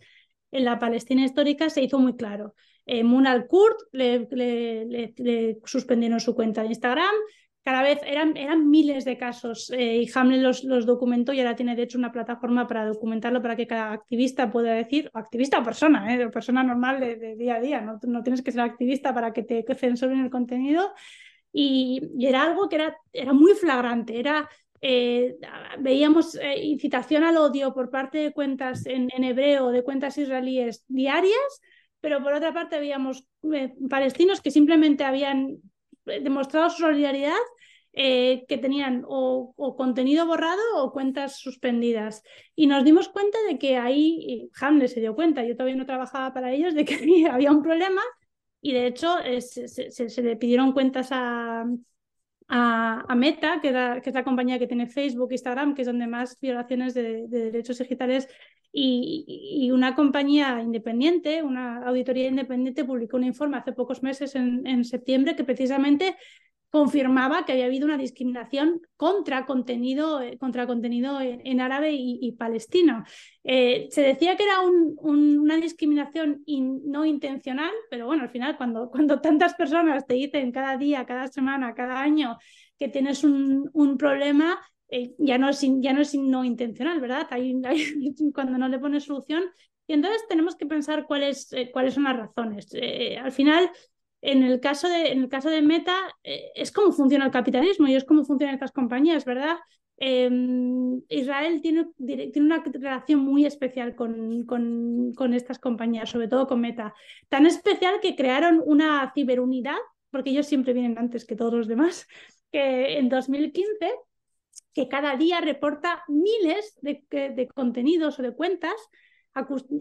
en la Palestina histórica se hizo muy claro. Eh, Munal Kurt le, suspendieron su cuenta de Instagram, cada vez eran, eran miles de casos eh, y Hamlet los, los, documentó y ahora tiene de hecho una plataforma para documentarlo para que cada activista pueda decir, activista o persona, eh, persona normal de, día a día, no, no, tienes que ser activista para que te censuren el contenido. Y, era algo que era, era muy flagrante, era, eh, veíamos eh, incitación al odio por parte de cuentas en, en hebreo, de cuentas israelíes diarias, pero por otra parte veíamos palestinos que simplemente habían demostrado su solidaridad, eh, que tenían o, contenido borrado o cuentas suspendidas. Y nos dimos cuenta de que ahí, Hamlet se dio cuenta, yo todavía no trabajaba para ellos, de que había un problema y de hecho eh, se, le pidieron cuentas a, a, Meta, que, es la compañía que tiene Facebook, Instagram, que es donde más violaciones de, derechos digitales y, una compañía independiente, una auditoría independiente, publicó un informe hace pocos meses, en, en septiembre, que precisamente confirmaba que había habido una discriminación contra contenido, eh, contra contenido en, árabe y, palestino. Eh, se decía que era una discriminación no intencional, pero bueno, al final cuando, cuando tantas personas te dicen cada día, cada semana, cada año que tienes un, un problema, eh, ya, no es, ya no es no intencional, ¿verdad? cuando no le pones solución. Y entonces tenemos que pensar cuáles, cuáles son las razones. al final, en el caso de, en el caso de Meta, eh, es cómo funciona el capitalismo y es cómo funcionan estas compañías, ¿verdad? Em, Israel tiene, tiene, una relación muy especial con, con, con, estas compañías, sobre todo con Meta. Tan especial que crearon una ciberunidad, porque ellos siempre vienen antes que todos los demás, que en 2015 que cada día reporta miles de, contenidos o de cuentas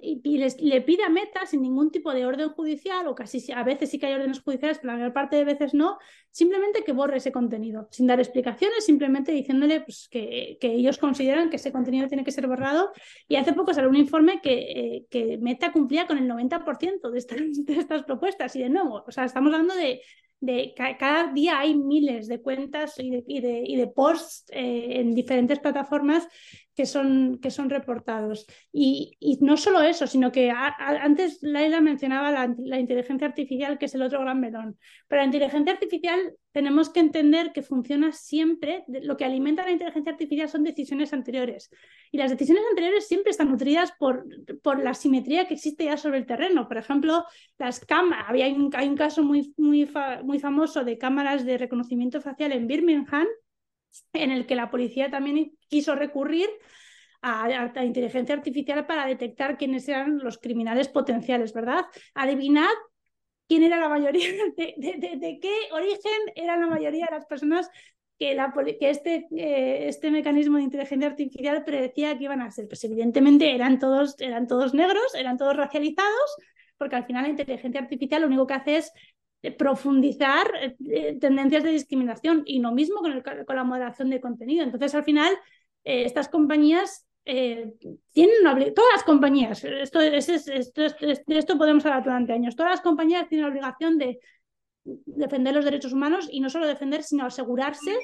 y les, le pide a Meta sin ningún tipo de orden judicial, o casi a veces sí que hay órdenes judiciales, pero la mayor parte de veces no, simplemente que borre ese contenido, sin dar explicaciones, simplemente diciéndole pues, que, ellos consideran que ese contenido tiene que ser borrado. Y hace poco salió un informe que, eh, Meta cumplía con el 90% de de estas propuestas. Y de nuevo, o sea, estamos hablando de, de cada día hay miles de cuentas y de, y de, y de posts eh, en diferentes plataformas que son, que son reportados. Y, no solo eso, sino que antes Laila mencionaba la, inteligencia artificial, que es el otro gran melón. Pero la inteligencia artificial tenemos que entender que funciona siempre, lo que alimenta la inteligencia artificial son decisiones anteriores. Y las decisiones anteriores siempre están nutridas por, por la simetría que existe ya sobre el terreno. Por ejemplo, las cámaras, había un, hay un caso muy, muy, muy famoso de cámaras de reconocimiento facial en Birmingham, en el que la policía también quiso recurrir a, inteligencia artificial para detectar quiénes eran los criminales potenciales, ¿verdad? Adivinad quién era la mayoría, de, qué origen eran la mayoría de las personas que, la, que este, eh, este mecanismo de inteligencia artificial predecía que iban a ser. Pues evidentemente eran todos, eran todos negros, eran todos racializados, porque al final la inteligencia artificial lo único que hace es profundizar eh, tendencias de discriminación y lo mismo con, con, la moderación de contenido. Entonces, al final, estas compañías tienen una todas las compañías, esto, esto, de esto podemos hablar durante años, todas las compañías tienen la obligación de defender los derechos humanos y no solo defender, sino asegurarse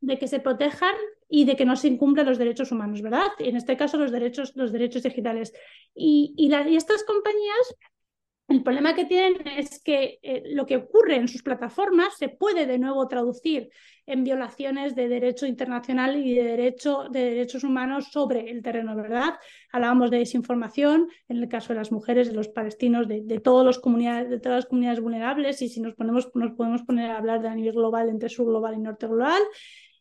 de que se protejan y de que no se incumplan los derechos humanos, ¿verdad? Y en este caso los derechos, los derechos digitales. Y, y, y estas compañías el problema que tienen es que eh, lo que ocurre en sus plataformas se puede de nuevo traducir en violaciones de derecho internacional y de, derecho, de derechos humanos sobre el terreno, ¿verdad? Hablábamos de desinformación, en el caso de las mujeres, de los palestinos, de, todas las comunidades, de todas las comunidades vulnerables, y si nos, ponemos, nos podemos poner a hablar de a nivel global entre sur global y norte global.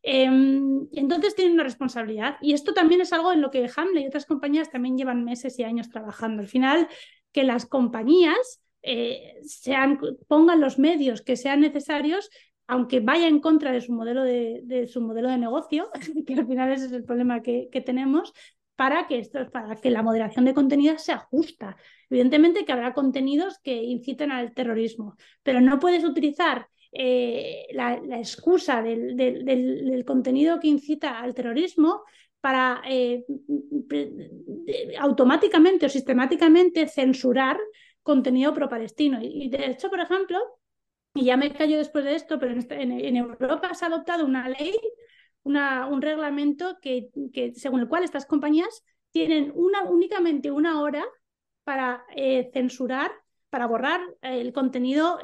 Em, entonces tienen una responsabilidad. Y esto también es algo en lo que Hamlet y otras compañías también llevan meses y años trabajando. Al final, que las compañías eh, sean, pongan los medios que sean necesarios, aunque vaya en contra de su modelo de, su modelo de negocio, que al final ese es el problema que, tenemos, para que, esto, para que la moderación de contenidos sea justa. Evidentemente que habrá contenidos que inciten al terrorismo, pero no puedes utilizar eh, la, excusa del, del, contenido que incita al terrorismo para eh, automáticamente o sistemáticamente censurar contenido pro-palestino. Y, de hecho, por ejemplo, y ya me callo después de esto, pero en, este, Europa se ha adoptado una ley, una, un reglamento que, que, según el cual estas compañías tienen una, únicamente una hora para eh, censurar, para borrar el contenido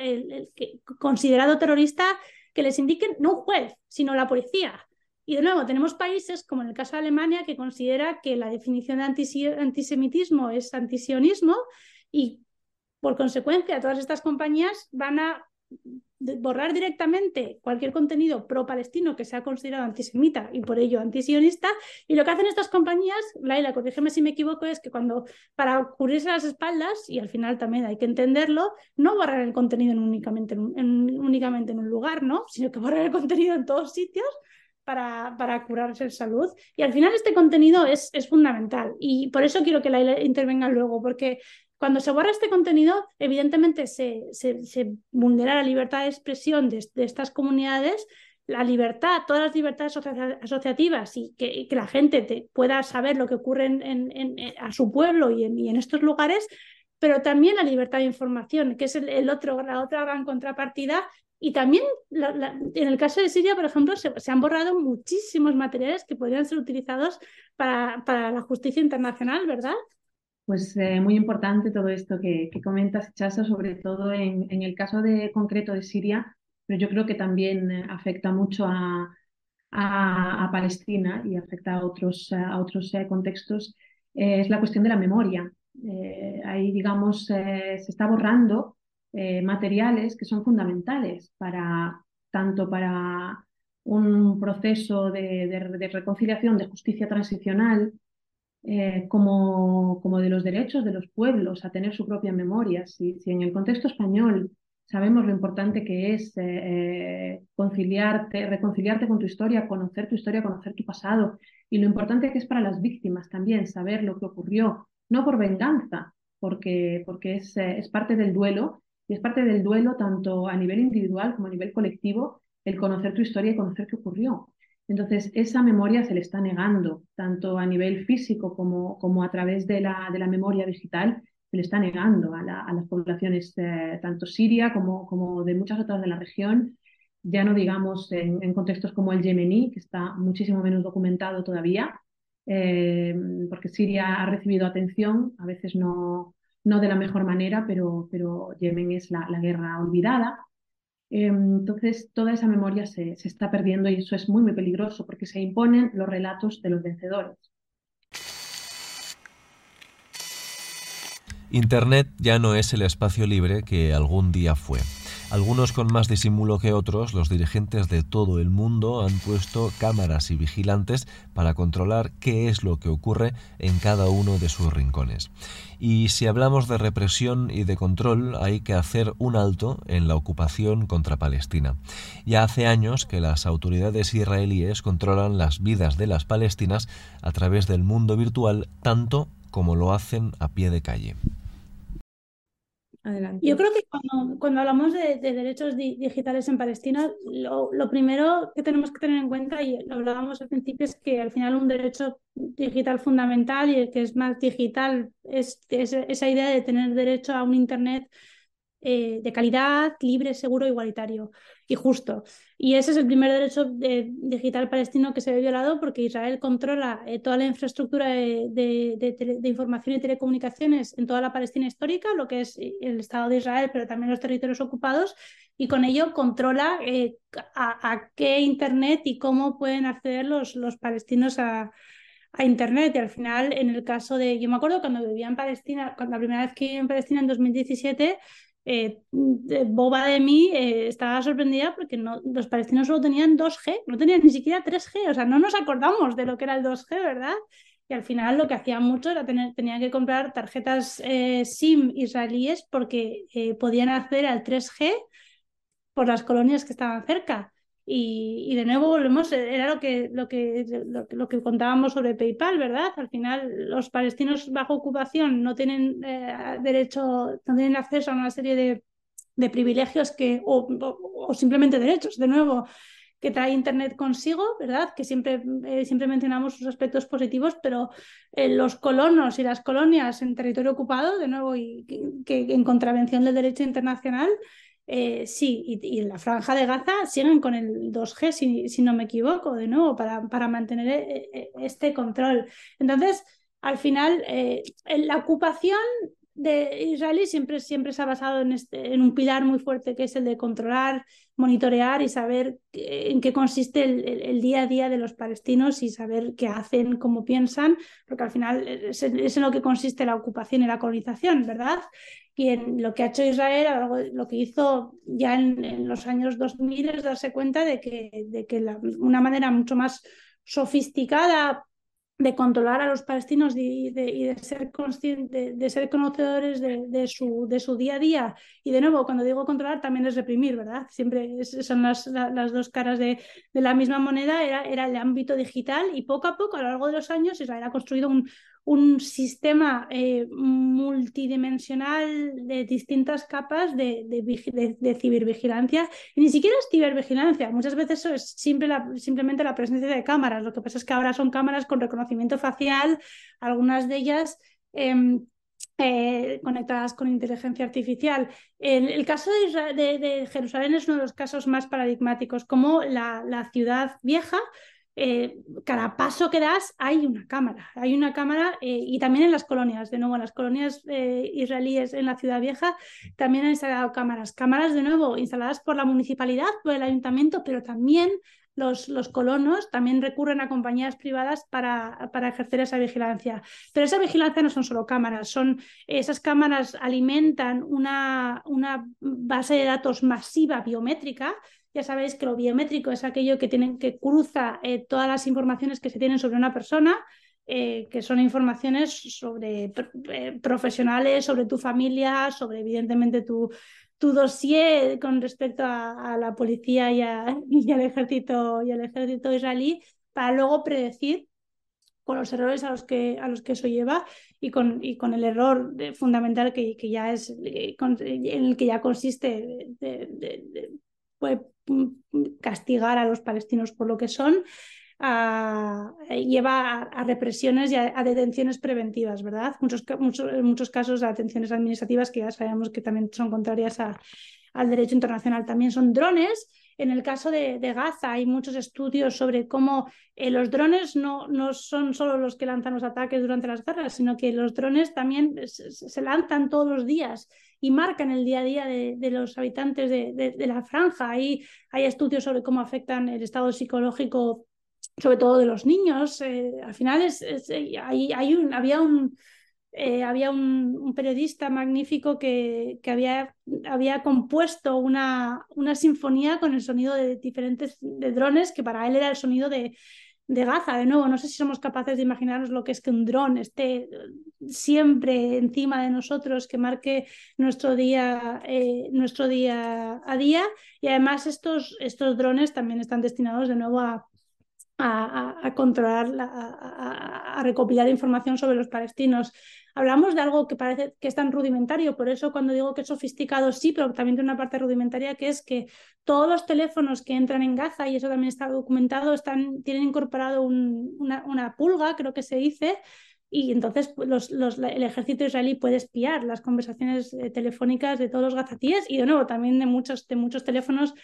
considerado terrorista que les indiquen no un juez, sino la policía. Y de nuevo, tenemos países, como en el caso de Alemania, que considera que la definición de antisemitismo es antisionismo y por consecuencia todas estas compañías van a borrar directamente cualquier contenido pro-palestino que sea considerado antisemita y por ello antisionista. Y lo que hacen estas compañías, Laila, corrígeme si me equivoco, es que cuando para cubrirse las espaldas, y al final también hay que entenderlo, no borrar el contenido únicamente, en, únicamente en un lugar, ¿no? sino que borrar el contenido en todos sitios para, para, curarse en salud. Y al final este contenido es, fundamental. Y por eso quiero que Laila intervenga luego, porque cuando se borra este contenido, evidentemente se, se, vulnera la libertad de expresión de, estas comunidades, la libertad, todas las libertades asociativas y que, la gente pueda saber lo que ocurre en, a su pueblo y, en, estos lugares, pero también la libertad de información, que es el, otro, la otra gran contrapartida. Y también en el caso de Siria, por ejemplo, se, han borrado muchísimos materiales que podrían ser utilizados para, para la justicia internacional, ¿verdad? Pues eh, muy importante todo esto que, comentas, Chasa, sobre todo en, el caso de, concreto de Siria, pero yo creo que también eh, afecta mucho a, a, Palestina y afecta a otros, a otros eh, contextos, es la cuestión de la memoria. ahí, digamos, se está borrando materiales que son fundamentales para tanto para un proceso de reconciliación, de justicia transicional, eh, como, de los derechos de los pueblos a tener su propia memoria. Si, en el contexto español sabemos lo importante que es eh, eh, conciliarte, reconciliarte con tu historia, conocer tu historia, conocer tu pasado, y lo importante que es para las víctimas también saber lo que ocurrió, no por venganza, porque, es parte del duelo, y es parte del duelo tanto a nivel individual como a nivel colectivo, el conocer tu historia y conocer qué ocurrió. Entonces, esa memoria se le está negando, tanto a nivel físico como, como a través de la, de la memoria digital, se le está negando a, las poblaciones, eh, tanto siria como, como de muchas otras de la región, ya no digamos en, contextos como el yemení, que está muchísimo menos documentado todavía, eh, porque Siria ha recibido atención, a veces no, no de la mejor manera, pero, Yemen es la, la guerra olvidada. Em, entonces, toda esa memoria se, se, está perdiendo y eso es muy, muy peligroso porque se imponen los relatos de los vencedores. Internet ya no es el espacio libre que algún día fue. Algunos con más disimulo que otros, los dirigentes de todo el mundo han puesto cámaras y vigilantes para controlar qué es lo que ocurre en cada uno de sus rincones. Y si hablamos de represión y de control, hay que hacer un alto en la ocupación contra Palestina. Ya hace años que las autoridades israelíes controlan las vidas de las palestinas a través del mundo virtual tanto como lo hacen a pie de calle. Yo creo que cuando, hablamos de, derechos digitales en Palestina, lo, primero que tenemos que tener en cuenta, y lo hablábamos al principio, es que al final un derecho digital fundamental y el que es más digital es, es esa idea de tener derecho a un Internet eh, de calidad, libre, seguro, igualitario y justo. Y ese es el primer derecho digital palestino que se ve violado porque Israel controla eh, toda la infraestructura de, información y telecomunicaciones en toda la Palestina histórica, lo que es el Estado de Israel, pero también los territorios ocupados, y con ello controla eh, a, qué Internet y cómo pueden acceder los, palestinos a, a Internet. Y al final, en el caso de, yo me acuerdo cuando vivía en Palestina, cuando la primera vez que viví en Palestina en 2017, eh, boba de mí eh, estaba sorprendida porque no, los palestinos solo tenían 2G, no tenían ni siquiera 3G, o sea, no nos acordamos de lo que era el 2G, ¿verdad? Y al final lo que hacían mucho era tener, tenían que comprar tarjetas eh, SIM israelíes porque podían acceder al 3G por las colonias que estaban cerca. Y, de nuevo volvemos, era lo que, lo, que, lo, que contábamos sobre PayPal, ¿verdad? Al final los palestinos bajo ocupación no tienen eh, derecho, no tienen acceso a una serie de, de privilegios que, o, simplemente derechos, de nuevo, que trae Internet consigo, ¿verdad? Que siempre, eh, siempre mencionamos sus aspectos positivos, pero eh, los colonos y las colonias en territorio ocupado, de nuevo, y que en contravención del derecho internacional, eh, sí, y, en la franja de Gaza siguen con el 2G, si, no me equivoco, de nuevo, para, para mantener eh, eh, este control. Entonces, al final, la ocupación de israelí siempre, siempre se ha basado en, este, en un pilar muy fuerte que es el de controlar, monitorear y saber en qué consiste el, día a día de los palestinos y saber qué hacen, cómo piensan, porque al final es, en lo que consiste la ocupación y la colonización, ¿verdad? Y en lo que ha hecho Israel, lo que hizo ya en, los años 2000 es darse cuenta de que, de que una manera mucho más sofisticada de controlar a los palestinos y de, ser consciente, de ser conocedores de, su, de su día a día. Y de nuevo, cuando digo controlar, también es reprimir, ¿verdad? Siempre son las, las dos caras de, la misma moneda, era, era el ámbito digital y poco a poco, a lo largo de los años, Israel ha construido un, un sistema eh, multidimensional de distintas capas de, de, cibervigilancia. Y ni siquiera es cibervigilancia, muchas veces es simplemente la presencia de cámaras. Lo que pasa es que ahora son cámaras con reconocimiento facial, algunas de ellas... Em, eh, conectadas con inteligencia artificial. El, caso de, Jerusalén es uno de los casos más paradigmáticos, como la ciudad vieja eh, cada paso que das hay una cámara, hay una cámara eh, y también en las colonias, de nuevo, en las colonias eh, israelíes en la ciudad vieja también han instalado cámaras, cámaras de nuevo instaladas por la municipalidad, por el ayuntamiento, pero también los, los, colonos también recurren a compañías privadas para, para, ejercer esa vigilancia. Pero esa vigilancia no son solo cámaras, son, esas cámaras alimentan una, una base de datos masiva biométrica ya sabéis que lo biométrico es aquello que, tienen, que cruza eh, todas las informaciones que se tienen sobre una persona, eh, que son informaciones sobre eh, profesionales, sobre tu familia, sobre evidentemente tu, tu dossier con respecto a, la policía y, al ejército, y al ejército israelí, para luego predecir con los errores a los que, a los que eso lleva y con, y con el error fundamental que, que, ya es en el que ya consiste de, puede castigar a los palestinos por lo que son, lleva a, represiones y a, detenciones preventivas, ¿verdad? Muchos, muchos, en muchos casos a detenciones administrativas que ya sabemos que también son contrarias al derecho internacional. También son drones. En el caso de, Gaza hay muchos estudios sobre cómo eh, los drones no, no, son solo los que lanzan los ataques durante las guerras, sino que los drones también se lanzan todos los días y marcan el día a día de, los habitantes de, la franja. Ahí hay estudios sobre cómo afectan el estado psicológico, sobre todo de los niños. Eh, al final es, eh, hay, un, había un... Eh, había un, periodista magnífico que, que había, había, compuesto una, una, sinfonía con el sonido de diferentes de drones, que para él era el sonido de, de Gaza. De nuevo, no sé si somos capaces de imaginarnos lo que es que un dron esté siempre encima de nosotros, que marque nuestro día, eh, nuestro día a día. Y además estos, estos drones también están destinados de nuevo a, a, controlar, a, recopilar información sobre los palestinos. Hablamos de algo que parece que es tan rudimentario, por eso cuando digo que es sofisticado sí, pero también de una parte rudimentaria que es que todos los teléfonos que entran en Gaza, y eso también está documentado, están, tienen incorporado una, pulga, creo que se dice, y entonces los, el ejército israelí puede espiar las conversaciones eh, telefónicas de todos los gazatíes y de nuevo también de muchos, de muchos teléfonos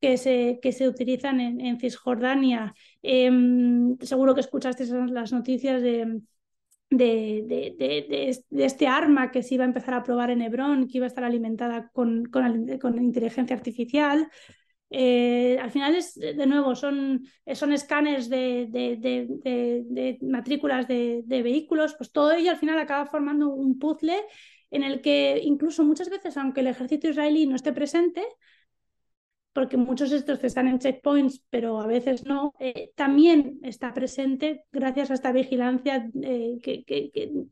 que se, que se utilizan en, Cisjordania. Em, seguro que escuchaste las noticias de, de, de, de, este arma que se iba a empezar a probar en Hebrón, que iba a estar alimentada con, con, con inteligencia artificial. Eh, al final, es, de nuevo, son, son escáneres de, de, matrículas de, vehículos, pues todo ello al final acaba formando un puzzle en el que incluso muchas veces, aunque el ejército israelí no esté presente, porque muchos de estos están en checkpoints, pero a veces no, eh, también está presente gracias a esta vigilancia eh, que, que,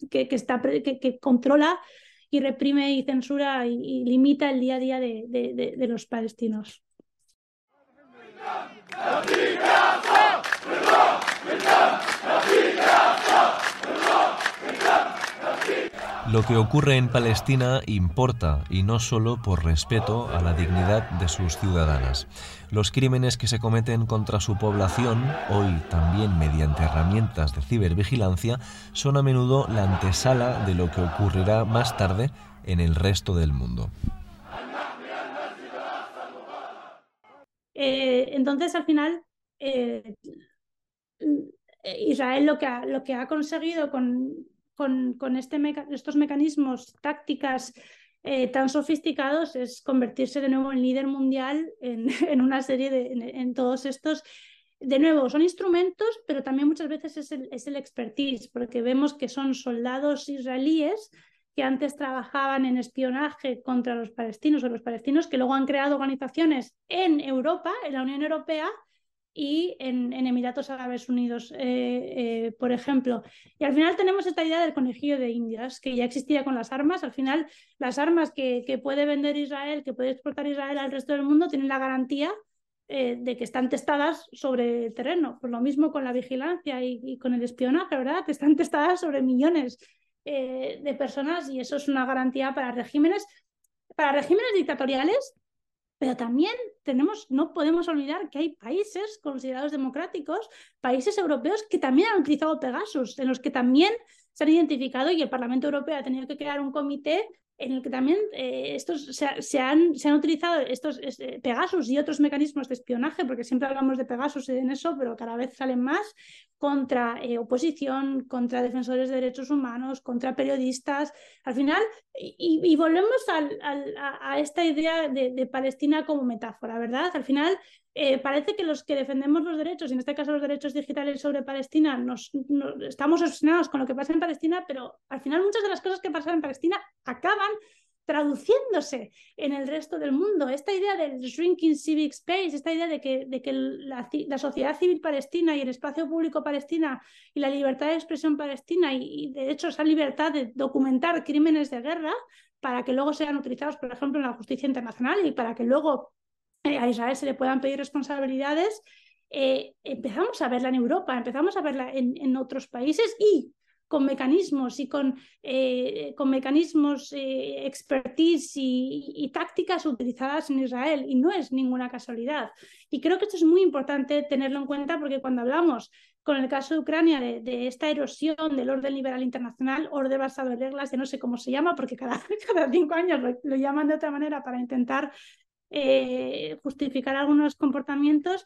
que, controla y reprime y censura y, limita el día a día de, de los palestinos. Lo que ocurre en Palestina importa y no solo por respeto a la dignidad de sus ciudadanas. Los crímenes que se cometen contra su población, hoy también mediante herramientas de cibervigilancia, son a menudo la antesala de lo que ocurrirá más tarde en el resto del mundo. Eh, entonces, al final, eh, Israel lo que ha, lo que ha conseguido con, con, este estos mecanismos, tácticas eh, tan sofisticados, es convertirse de nuevo en líder mundial en, una serie de, en, todos estos. De nuevo, son instrumentos, pero también muchas veces es es el, expertise, porque vemos que son soldados israelíes que antes trabajaban en espionaje contra los palestinos o los palestinos, que luego han creado organizaciones en Europa, en la Unión Europea, y en, Emiratos Árabes Unidos, eh, eh, por ejemplo. Y al final tenemos esta idea del conejillo de Indias, que ya existía con las armas. Al final, las armas que, que puede vender Israel, que puede exportar Israel al resto del mundo, tienen la garantía eh, de que están testadas sobre el terreno. Pues lo mismo con la vigilancia y, con el espionaje, ¿verdad? Están testadas sobre millones de personas y eso es una garantía para regímenes, para regímenes dictatoriales pero también tenemos, no podemos olvidar que hay países considerados democráticos, países europeos que también han utilizado Pegasus, en los que también se han identificado y el Parlamento Europeo ha tenido que crear un comité en el que también eh, estos se, han, se, han, utilizado estos eh, Pegasus y otros mecanismos de espionaje, porque siempre hablamos de Pegasus en eso, pero cada vez salen más, contra eh, oposición, contra defensores de derechos humanos, contra periodistas. Al final, y, volvemos a, esta idea de, Palestina como metáfora, ¿verdad? Al final, parece que los que defendemos los derechos, y en este caso los derechos digitales sobre Palestina, nos, estamos obsesionados con lo que pasa en Palestina, pero al final muchas de las cosas que pasan en Palestina acaban traduciéndose en el resto del mundo. Esta idea del shrinking civic space, esta idea de que, de que la, sociedad civil palestina y el espacio público palestina y la libertad de expresión palestina y, de hecho esa libertad de documentar crímenes de guerra para que luego sean utilizados, por ejemplo, en la justicia internacional y para que luego eh, a Israel se le puedan pedir responsabilidades, eh, empezamos a verla en Europa, empezamos a verla en, en otros países y con mecanismos y con, eh, con mecanismos, eh, expertise y, tácticas utilizadas en Israel y no es ninguna casualidad. Y creo que esto es muy importante tenerlo en cuenta porque cuando hablamos con el caso de Ucrania de, esta erosión del orden liberal internacional, orden basado en reglas, de no sé cómo se llama, porque cada, cada cinco años lo, llaman de otra manera para intentar eh, justificar algunos comportamientos,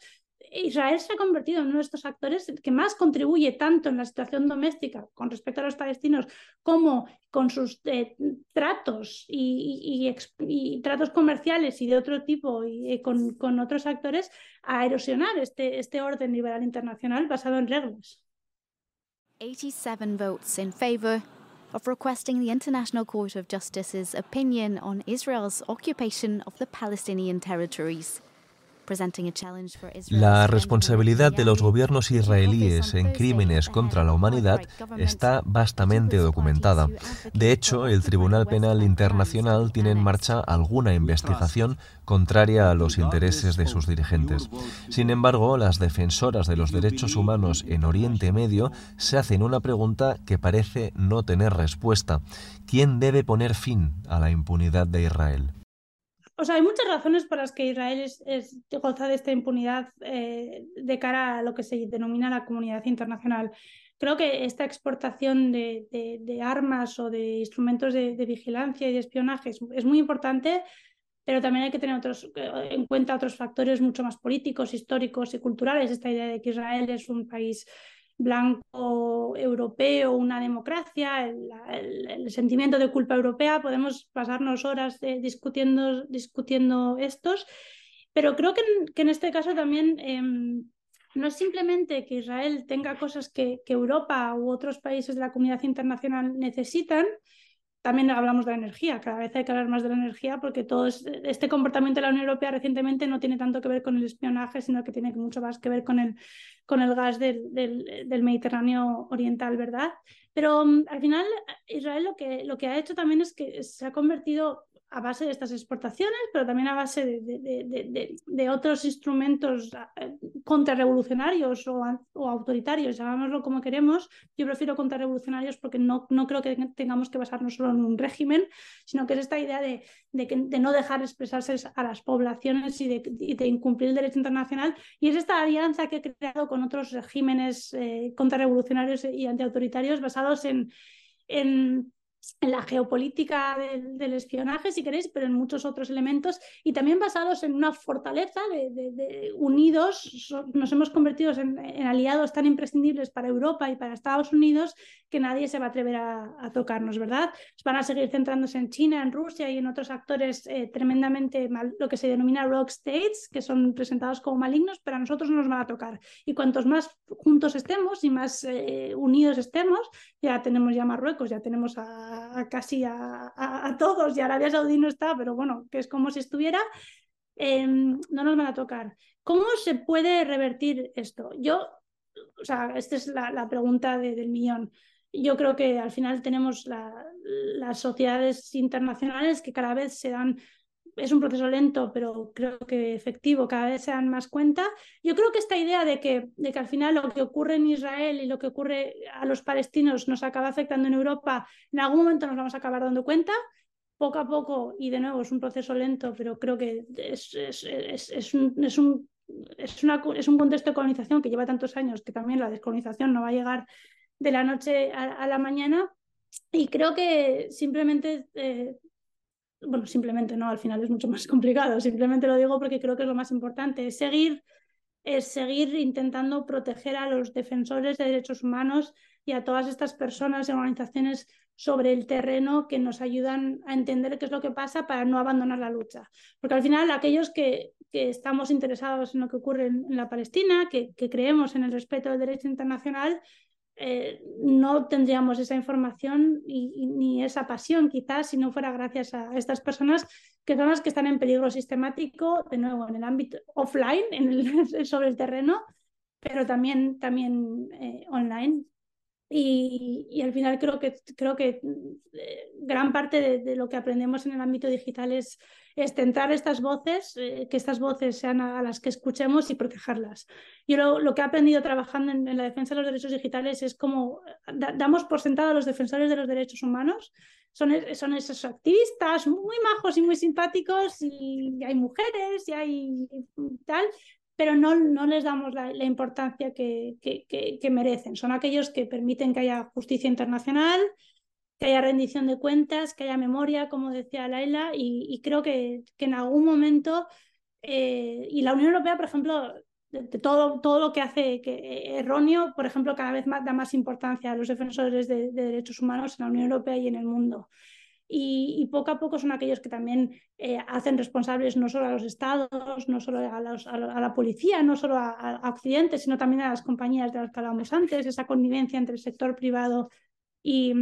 Israel se ha convertido en uno de estos actores que más contribuye tanto en la situación doméstica con respecto a los palestinos como con sus eh, tratos y, tratos comerciales y de otro tipo y eh, con, otros actores a erosionar este, este orden liberal internacional basado en reglas. 87 votes in favor of requesting the International Court of Justice's opinion on Israel's occupation of the Palestinian territories. La responsabilidad de los gobiernos israelíes en crímenes contra la humanidad está vastamente documentada. De hecho, el Tribunal Penal Internacional tiene en marcha alguna investigación contraria a los intereses de sus dirigentes. Sin embargo, las defensoras de los derechos humanos en Oriente Medio se hacen una pregunta que parece no tener respuesta. ¿Quién debe poner fin a la impunidad de Israel? O sea, hay muchas razones por las que Israel es, goza de esta impunidad eh, de cara a lo que se denomina la comunidad internacional. Creo que esta exportación de, armas o de instrumentos de, vigilancia y de espionaje es, muy importante, pero también hay que tener eh, en cuenta otros factores mucho más políticos, históricos y culturales. Esta idea de que Israel es un país blanco europeo, una democracia, el, sentimiento de culpa europea, podemos pasarnos horas discutiendo, discutiendo estos, pero creo que en, este caso también em, no es simplemente que Israel tenga cosas que, que Europa u otros países de la comunidad internacional necesitan, también hablamos de la energía, cada vez hay que hablar más de la energía porque todo este comportamiento de la Unión Europea recientemente no tiene tanto que ver con el espionaje, sino que tiene mucho más que ver con el, con el gas del, del, Mediterráneo Oriental, ¿verdad? Pero mm, al final Israel lo que, lo que ha hecho también es que se ha convertido a base de estas exportaciones, pero también a base de, otros instrumentos eh, contrarrevolucionarios o, o, autoritarios, llamámoslo como queremos. Yo prefiero contrarrevolucionarios porque no, no creo que tengamos que basarnos solo en un régimen, sino que es esta idea de, no dejar expresarse a las poblaciones y de, incumplir el derecho internacional. Y es esta alianza que he creado con otros regímenes eh, contrarrevolucionarios y antiautoritarios basados en, en en la geopolítica del, espionaje, si queréis, pero en muchos otros elementos y también basados en una fortaleza de, unidos, nos hemos convertido en, aliados tan imprescindibles para Europa y para Estados Unidos que nadie se va a atrever a, tocarnos, ¿verdad? Van a seguir centrándose en China, en Rusia y en otros actores eh, tremendamente mal, lo que se denomina rock states, que son presentados como malignos, pero a nosotros no nos van a tocar. Y cuantos más juntos estemos y más eh, unidos estemos, ya tenemos ya Marruecos, ya tenemos a casi a, todos y Arabia Saudí no está, pero bueno, que es como si estuviera, em, no nos van a tocar. ¿Cómo se puede revertir esto? Yo, o sea, esta es la, pregunta del millón. Yo creo que al final tenemos las sociedades internacionales que cada vez se dan es un proceso lento, pero creo que efectivo, cada vez se dan más cuenta. Yo creo que esta idea de que, de que al final lo que ocurre en Israel y lo que ocurre a los palestinos nos acaba afectando en Europa, en algún momento nos vamos a acabar dando cuenta, poco a poco, y de nuevo es un proceso lento, pero creo que es, es, es, un, es un es, una, es, un contexto de colonización que lleva tantos años que también la descolonización no va a llegar de la noche a, la mañana. Y creo que simplemente eh, bueno, simplemente no, al final es mucho más complicado, simplemente lo digo porque creo que es lo más importante, es seguir, es seguir intentando proteger a los defensores de derechos humanos y a todas estas personas y organizaciones sobre el terreno que nos ayudan a entender qué es lo que pasa para no abandonar la lucha. Porque al final aquellos que, que estamos interesados en lo que ocurre en, la Palestina, que, que, creemos en el respeto del derecho internacional, eh, no tendríamos esa información y, ni esa pasión quizás si no fuera gracias a estas personas que son las que están en peligro sistemático, de nuevo, en el ámbito offline, en el, sobre el terreno, pero también, también eh, online. Y, al final creo que, creo que eh, gran parte de, lo que aprendemos en el ámbito digital es, es centrar estas voces, eh, que estas voces sean a, las que escuchemos y protegerlas. Yo lo, lo que he aprendido trabajando en, la defensa de los derechos digitales es como damos por sentado a los defensores de los derechos humanos. Son, son esos activistas muy majos y muy simpáticos y, y hay mujeres y hay tal, pero no, no les damos la, importancia que, que, merecen. Son aquellos que permiten que haya justicia internacional, que haya rendición de cuentas, que haya memoria, como decía Laila, y, creo que, en algún momento, eh, y la Unión Europea, por ejemplo, de, todo, todo lo que hace que, eh, erróneo, por ejemplo, cada vez más da más importancia a los defensores de, de derechos humanos en la Unión Europea y en el mundo y, poco a poco son aquellos que también eh, hacen responsables no solo a los estados, no solo a, la policía, no solo a, Occidente, sino también a las compañías de las que hablábamos antes, esa connivencia entre el sector privado y,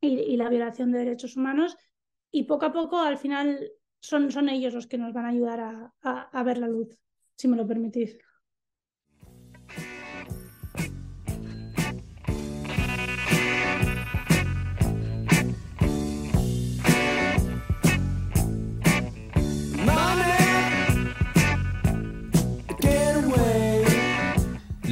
la violación de derechos humanos. Y poco a poco, al final, son ellos los que nos van a ayudar a ver la luz, si me lo permitís.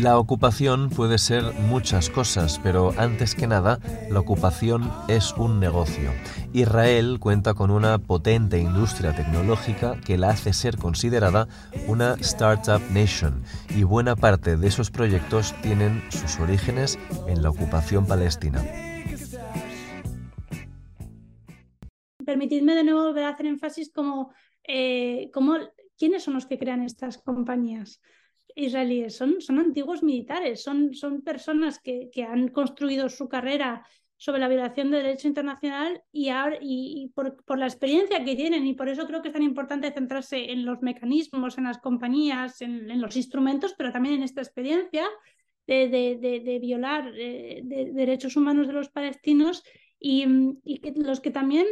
La ocupación puede ser muchas cosas, pero antes que nada, la ocupación es un negocio. Israel cuenta con una potente industria tecnológica que la hace ser considerada una Startup Nation y buena parte de esos proyectos tienen sus orígenes en la ocupación palestina. Permitidme de nuevo volver a hacer énfasis como, eh, como quiénes son los que crean estas compañías israelíes, son, son antiguos militares, son, son personas que, que, han construido su carrera sobre la violación del derecho internacional y, y, por, por, la experiencia que tienen. Y por eso creo que es tan importante centrarse en los mecanismos, en las compañías, en, los instrumentos, pero también en esta experiencia de, de, de, violar eh, derechos humanos de los palestinos y, y que los que también,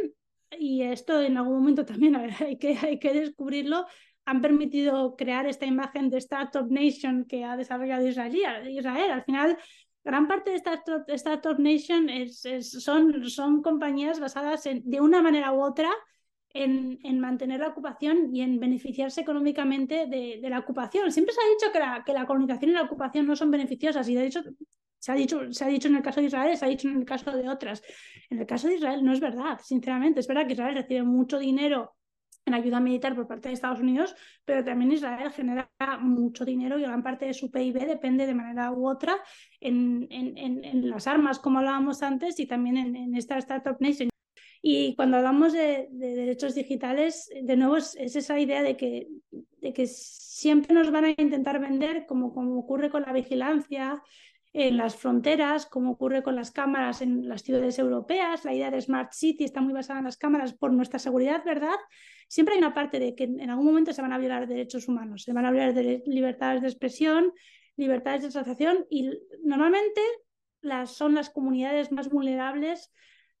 y esto en algún momento también hay que, hay que descubrirlo, han permitido crear esta imagen de Startup Nation que ha desarrollado Israel. Israel. Al final, gran parte de Startup, Startup Nation es, son, son compañías basadas de una manera u otra en, en, mantener la ocupación y en beneficiarse económicamente de, de, la ocupación. Siempre se ha dicho que la, que la colonización y la ocupación no son beneficiosas y de hecho se ha, dicho, se ha dicho en el caso de Israel, se ha dicho en el caso de otras. En el caso de Israel no es verdad, sinceramente. Es verdad que Israel recibe mucho dinero en ayuda militar por parte de Estados Unidos, pero también Israel genera mucho dinero y gran parte de su PIB depende de manera u otra en, en, en, las armas, como hablábamos antes, y también en, esta Startup Nation. Y cuando hablamos de, derechos digitales, de nuevo es, esa idea de que, de que siempre nos van a intentar vender, como, como ocurre con la vigilancia, en las fronteras, como ocurre con las cámaras en las ciudades europeas. La idea de Smart City está muy basada en las cámaras por nuestra seguridad, ¿verdad? Siempre hay una parte de que en algún momento se van a violar derechos humanos, se van a violar de libertades de expresión, libertades de asociación y normalmente las, son las comunidades más vulnerables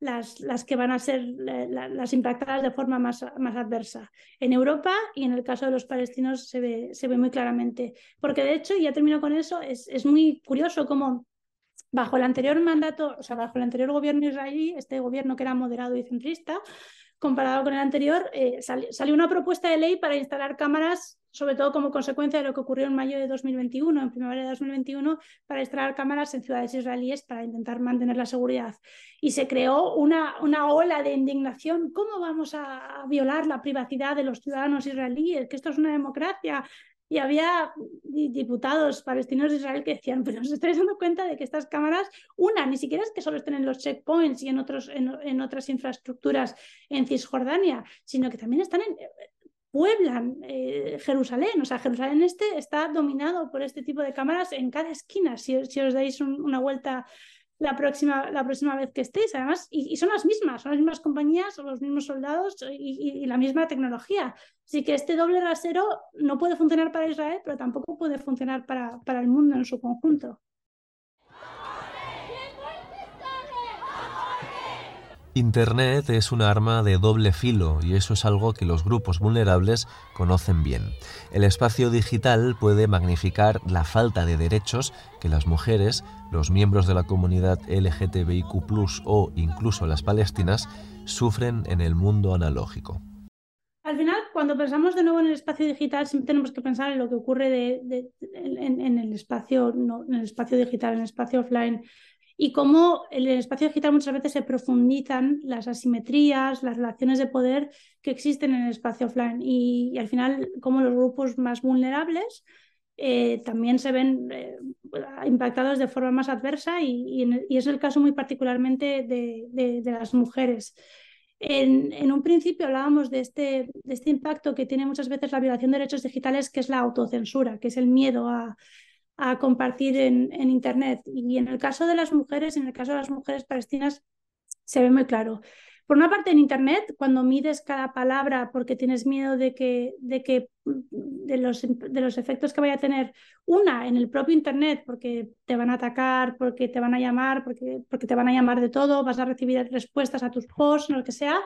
las, las que van a ser las impactadas de forma más, más adversa. En Europa y en el caso de los palestinos se ve, se ve muy claramente. Porque de hecho, y ya termino con eso, es, es muy curioso cómo bajo el anterior mandato, o sea, bajo el anterior gobierno israelí, este gobierno que era moderado y centrista, comparado con el anterior, eh, salió una propuesta de ley para instalar cámaras, sobre todo como consecuencia de lo que ocurrió en mayo de 2021, en primavera de 2021, para instalar cámaras en ciudades israelíes para intentar mantener la seguridad. Y se creó una, una ola de indignación. ¿Cómo vamos a violar la privacidad de los ciudadanos israelíes? Que esto es una democracia y había diputados palestinos de Israel que decían, pero os estáis dando cuenta de que estas cámaras, una, ni siquiera es que solo estén en los checkpoints y en, otros, en, otras infraestructuras en Cisjordania, sino que también están en, pueblan eh, Jerusalén. O sea, Jerusalén este está dominado por este tipo de cámaras en cada esquina. Si, si os dais una vuelta la próxima, la próxima vez que estéis, además, y, son las mismas, son las mismas compañías, son los mismos soldados y, la misma tecnología. Así que este doble rasero no puede funcionar para Israel, pero tampoco puede funcionar para, para el mundo en su conjunto. Internet es un arma de doble filo y eso es algo que los grupos vulnerables conocen bien. El espacio digital puede magnificar la falta de derechos que las mujeres, los miembros de la comunidad LGTBIQ o incluso las palestinas sufren en el mundo analógico. Al final, cuando pensamos de nuevo en el espacio digital, siempre tenemos que pensar en lo que ocurre en, el espacio, en el espacio digital, en el espacio offline y cómo en el espacio digital muchas veces se profundizan las asimetrías, las relaciones de poder que existen en el espacio offline y, al final cómo los grupos más vulnerables eh, también se ven eh, impactados de forma más adversa y, es el caso muy particularmente de, las mujeres. En, en, un principio hablábamos de este, de este impacto que tiene muchas veces la violación de derechos digitales, que es la autocensura, que es el miedo a, a compartir en, en, Internet. Y en el caso de las mujeres, en el caso de las mujeres palestinas, se ve muy claro. Por una parte, en Internet, cuando mides cada palabra porque tienes miedo de que, de que de los, de los efectos que vaya a tener una en el propio Internet, porque te van a atacar, porque te van a llamar, porque, porque te van a llamar de todo, vas a recibir respuestas a tus posts, lo que sea,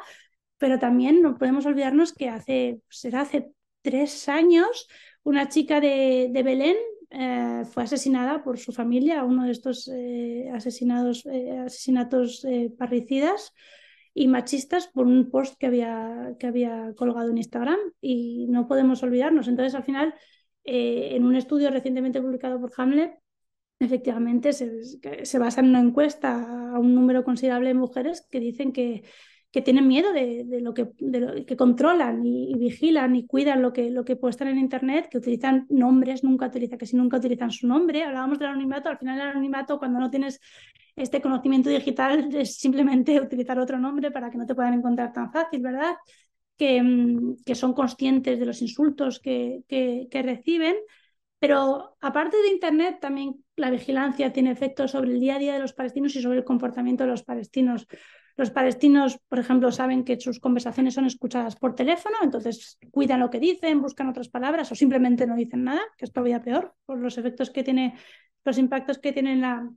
pero también no podemos olvidarnos que hace, será hace tres años, una chica de, de Belén eh, fue asesinada por su familia, uno de estos eh, asesinados, eh, asesinatos parricidas y machistas por un post que había, que había colgado en Instagram y no podemos olvidarnos. Entonces, al final, en un estudio recientemente publicado por Hamlet, efectivamente se, se basa en una encuesta a un número considerable de mujeres que dicen que que tienen miedo de, lo, que, que controlan y, vigilan y cuidan lo que, lo que puede en Internet, que utilizan nombres, nunca utilizan, que si nunca utilizan su nombre. Hablábamos del anonimato, al final el anonimato, cuando no tienes este conocimiento digital, es simplemente utilizar otro nombre para que no te puedan encontrar tan fácil, ¿verdad? Que, mm, que son conscientes de los insultos que, que, que reciben. Pero aparte de Internet, también la vigilancia tiene efectos sobre el día a día de los palestinos y sobre el comportamiento de los palestinos. Los palestinos, por ejemplo, saben que sus conversaciones son escuchadas por teléfono, entonces cuidan lo que dicen, buscan otras palabras o simplemente no dicen nada, que es todavía peor por los efectos que tiene, los impactos que tiene en la,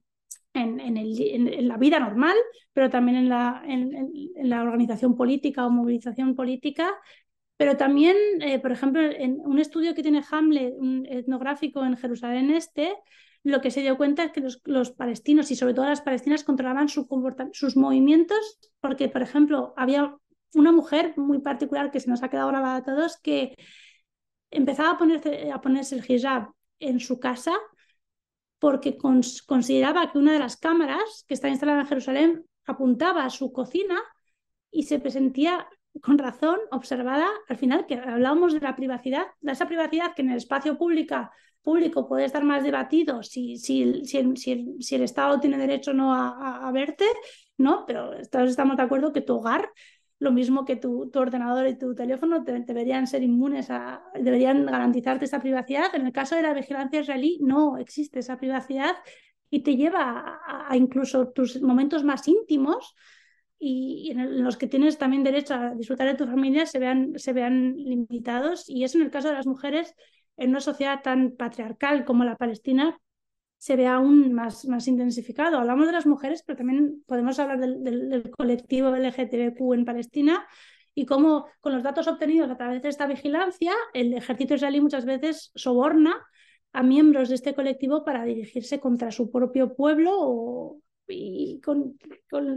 en, la vida normal, pero también en la, en, la organización política o movilización política. Pero también, eh, por ejemplo, en un estudio que tiene Hamlet, un etnográfico en Jerusalén Este, lo que se dio cuenta es que los, palestinos y sobre todo las palestinas controlaban sus movimientos porque, por ejemplo, había una mujer muy particular que se nos ha quedado grabada a todos que empezaba a ponerse, a ponerse el hijab en su casa porque consideraba que una de las cámaras que está instalada en Jerusalén apuntaba a su cocina y se sentía con razón, observada, al final que hablábamos de la privacidad, de esa privacidad que en el espacio pública, público puede estar más debatido si, si, si, si el, Estado tiene derecho o no a, verte, ¿no? Pero todos estamos de acuerdo que tu hogar, lo mismo que tu, tu ordenador y tu teléfono, deberían ser inmunes a, deberían garantizarte esa privacidad. En el caso de la vigilancia israelí, no existe esa privacidad y te lleva a incluso tus momentos más íntimos y, en los que tienes también derecho a disfrutar de tu familia se vean, se vean limitados. Y eso en el caso de las mujeres, en una sociedad tan patriarcal como la palestina, se ve aún más, más intensificado. Hablamos de las mujeres, pero también podemos hablar del, colectivo LGTBQ en Palestina y cómo con los datos obtenidos a través de esta vigilancia, el ejército israelí muchas veces soborna a miembros de este colectivo para dirigirse contra su propio pueblo y con,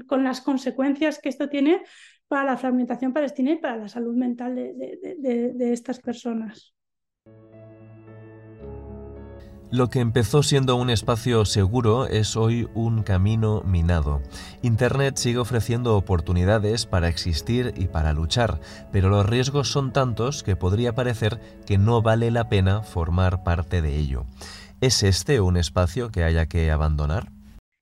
con, las consecuencias que esto tiene para la fragmentación palestina y para la salud mental de, de, estas personas. Lo que empezó siendo un espacio seguro es hoy un camino minado. Internet sigue ofreciendo oportunidades para existir y para luchar, pero los riesgos son tantos que podría parecer que no vale la pena formar parte de ello. ¿Es este un espacio que haya que abandonar?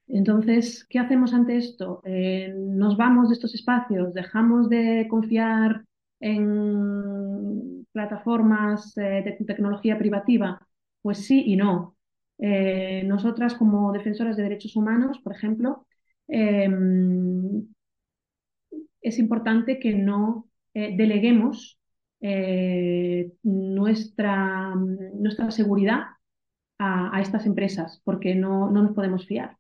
Entonces, ¿qué hacemos ante esto? Eh, ¿Nos vamos de estos espacios? ¿Dejamos de confiar en plataformas eh, de tecnología privativa? Pues sí y no. Eh, nosotras como defensoras de derechos humanos, por ejemplo, em, es importante que no deleguemos nuestra, nuestra seguridad a, estas empresas, porque no nos podemos fiar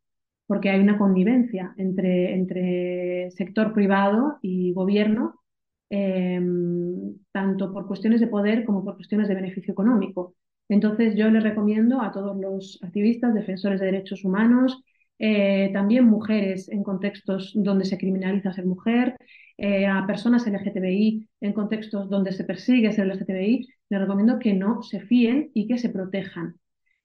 porque hay una connivencia entre, entre sector privado y gobierno, em, tanto por cuestiones de poder como por cuestiones de beneficio económico. Entonces yo les recomiendo a todos los activistas, defensores de derechos humanos, eh, también mujeres en contextos donde se criminaliza ser mujer, eh, a personas LGTBI en contextos donde se persigue ser LGTBI, les recomiendo que no se fíen y que se protejan.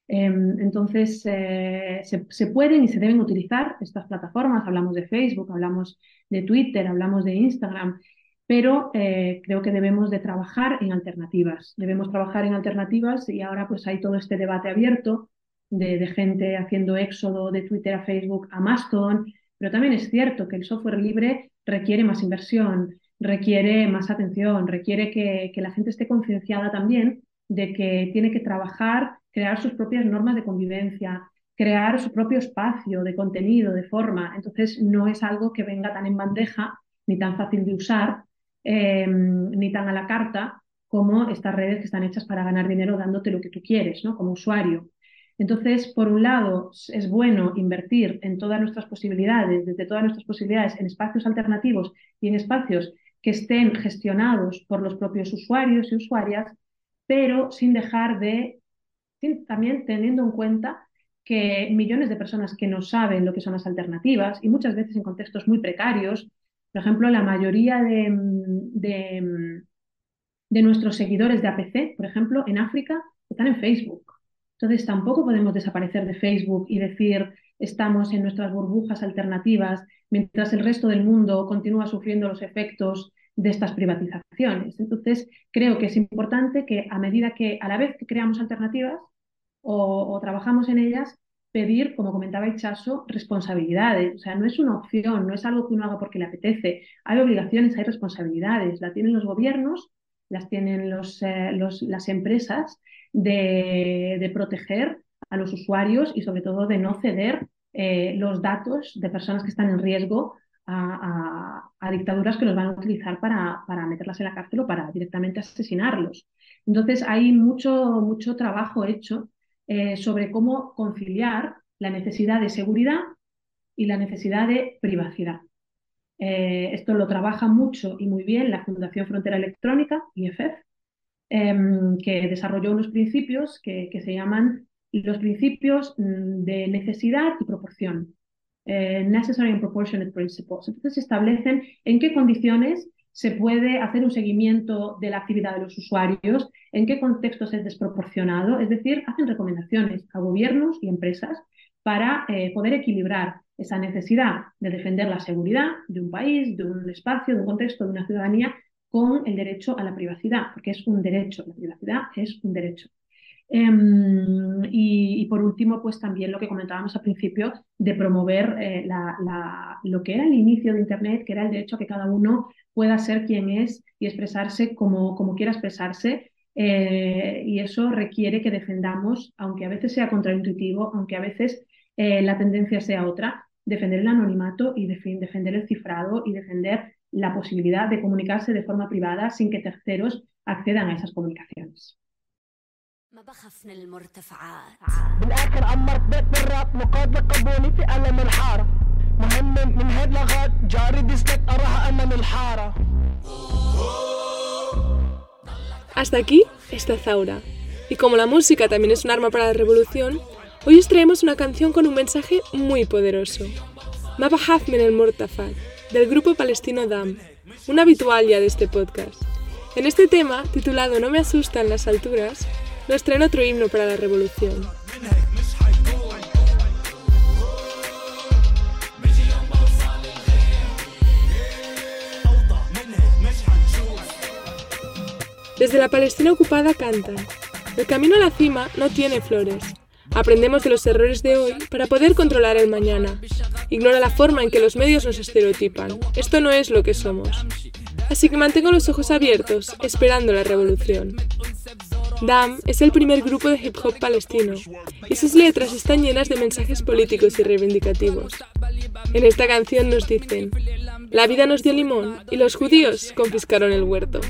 Em, entonces, eh, se, pueden y se deben utilizar estas plataformas. Hablamos de Facebook, hablamos de Twitter, hablamos de Instagram, pero eh, creo que debemos de trabajar en alternativas. Debemos trabajar en alternativas y ahora pues hay todo este debate abierto de, gente haciendo éxodo de Twitter a Facebook a Mastodon, pero también es cierto que el software libre requiere más inversión, requiere más atención, requiere que, que la gente esté concienciada también de que tiene que trabajar crear sus propias normas de convivencia, crear su propio espacio de contenido, de forma. Entonces, no es algo que venga tan en bandeja, ni tan fácil de usar, em, ni tan a la carta como estas redes que están hechas para ganar dinero dándote lo que tú quieres, ¿no? Como usuario. Entonces, por un lado, es bueno invertir en todas nuestras posibilidades, desde todas nuestras posibilidades, en espacios alternativos y en espacios que estén gestionados por los propios usuarios y usuarias, pero sin dejar de también teniendo en cuenta que millones de personas que no saben lo que son las alternativas y muchas veces en contextos muy precarios, por ejemplo, la mayoría de, nuestros seguidores de APC, por ejemplo, en África, están en Facebook. Entonces tampoco podemos desaparecer de Facebook y decir estamos en nuestras burbujas alternativas mientras el resto del mundo continúa sufriendo los efectos de estas privatizaciones. Entonces, creo que es importante que a medida que, a la vez que creamos alternativas o, trabajamos en ellas, pedir, como comentaba Ichaso, responsabilidades. O sea, no es una opción, no es algo que uno haga porque le apetece. Hay obligaciones, hay responsabilidades. La tienen los gobiernos, las tienen los, eh, las empresas de, proteger a los usuarios y sobre todo de no ceder eh, los datos de personas que están en riesgo a, dictaduras que los van a utilizar para, para, meterlas en la cárcel o para directamente asesinarlos. Entonces hay mucho, mucho trabajo hecho eh, sobre cómo conciliar la necesidad de seguridad y la necesidad de privacidad. Eh, esto lo trabaja mucho y muy bien la Fundación Frontera Electrónica, IFF, em, que desarrolló unos principios que, se llaman los principios mm, de necesidad y proporción. Eh, necessary and Proportionate Principles. Entonces establecen en qué condiciones se puede hacer un seguimiento de la actividad de los usuarios, en qué contextos es desproporcionado, es decir, hacen recomendaciones a gobiernos y empresas para eh, poder equilibrar esa necesidad de defender la seguridad de un país, de un espacio, de un contexto, de una ciudadanía, con el derecho a la privacidad, porque es un derecho, la privacidad es un derecho. Em, y, por último, pues también lo que comentábamos al principio de promover eh, lo que era el inicio de Internet, que era el derecho a que cada uno pueda ser quien es y expresarse como, como quiera expresarse. Eh, y eso requiere que defendamos, aunque a veces sea contraintuitivo, aunque a veces eh, la tendencia sea otra, defender el anonimato y defender el cifrado y defender la posibilidad de comunicarse de forma privada sin que terceros accedan a esas comunicaciones. ما بخاف من المرتفعات بالاخر عمرت بيت بالراب مقاد لقبوني في ألم الحارة مهم من هيد لغات جاري ديسلت أراها أمام الحارة Hasta aquí está Zaura. Y como la música también es un arma para la revolución, hoy os traemos una canción con un mensaje muy poderoso. Maba Hafmen el Mortafat, del grupo palestino DAM, un habitual ya de este podcast. En este tema, titulado No me asustan las alturas, nos traen otro himno para la revolución. Desde la Palestina ocupada cantan. El camino a la cima no tiene flores. Aprendemos de los errores de hoy para poder controlar el mañana. Ignora la forma en que los medios nos estereotipan. Esto no es lo que somos. Así que mantengo los ojos abiertos, esperando la revolución. DAM es el primer grupo de hip hop palestino y sus letras están llenas de mensajes políticos y reivindicativos. En esta canción nos dicen, la vida nos dio limón y los judíos confiscaron el huerto.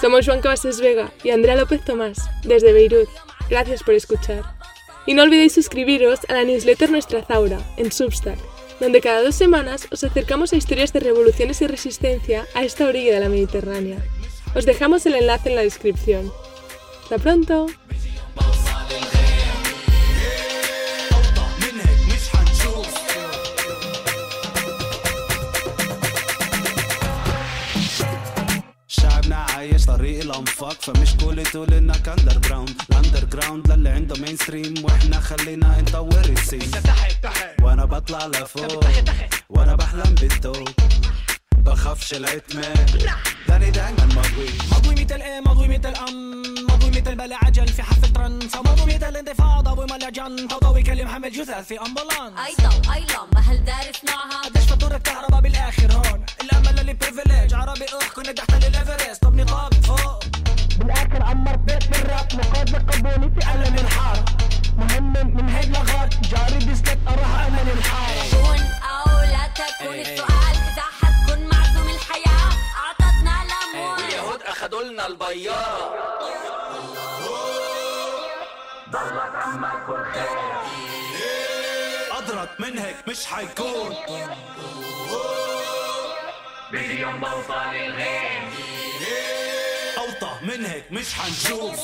Somos Juan Cabases Vega y Andrea López Tomás, desde Beirut. Gracias por escuchar. Y no olvidéis suscribiros a la newsletter Nuestra Zaura en Substack donde cada dos semanas os acercamos a historias de revoluciones y resistencia a esta orilla de la Mediterránea. Os dejamos el enlace en la descripción. ¡Hasta pronto! عايش طريق الأنفاق فمش كل تقول إنك اندر جراوند الاندر جراوند للي عنده مين ستريم وإحنا خلينا نطور السين وأنا بطلع لفوق وأنا بحلم بالتوب بخافش العتمة داني دايما مضوي مضوي مثل إيه مضوي مثل ام بيت بلا عجل في حفل ترن. ومضوا ميت الانتفاضة أبو ملا جن فوضوي كلم حمل جثث في امبولانس أي طو أي لام هل دارس معها؟ قديش فاتورة الكهرباء بالآخر هون. الامل اللي بريفيليج عربي أخ كنا تحت الإيفرست. طب نقابي فوق. بالآخر عمر بيت بالراب الراب نقاد لقبوني في ألم الحار مهم من هيك لغات جاري بيسكت أروح امل الحار كون أو لا تكون السؤال إذا حتكون معزوم الحياة. أعطتنا لمون. اليهود أخذوا لنا البياره ضلك عمال كل خير اضرب من هيك مش حيكون. بدي بوصل الغير أوطى من هيك مش حنشوف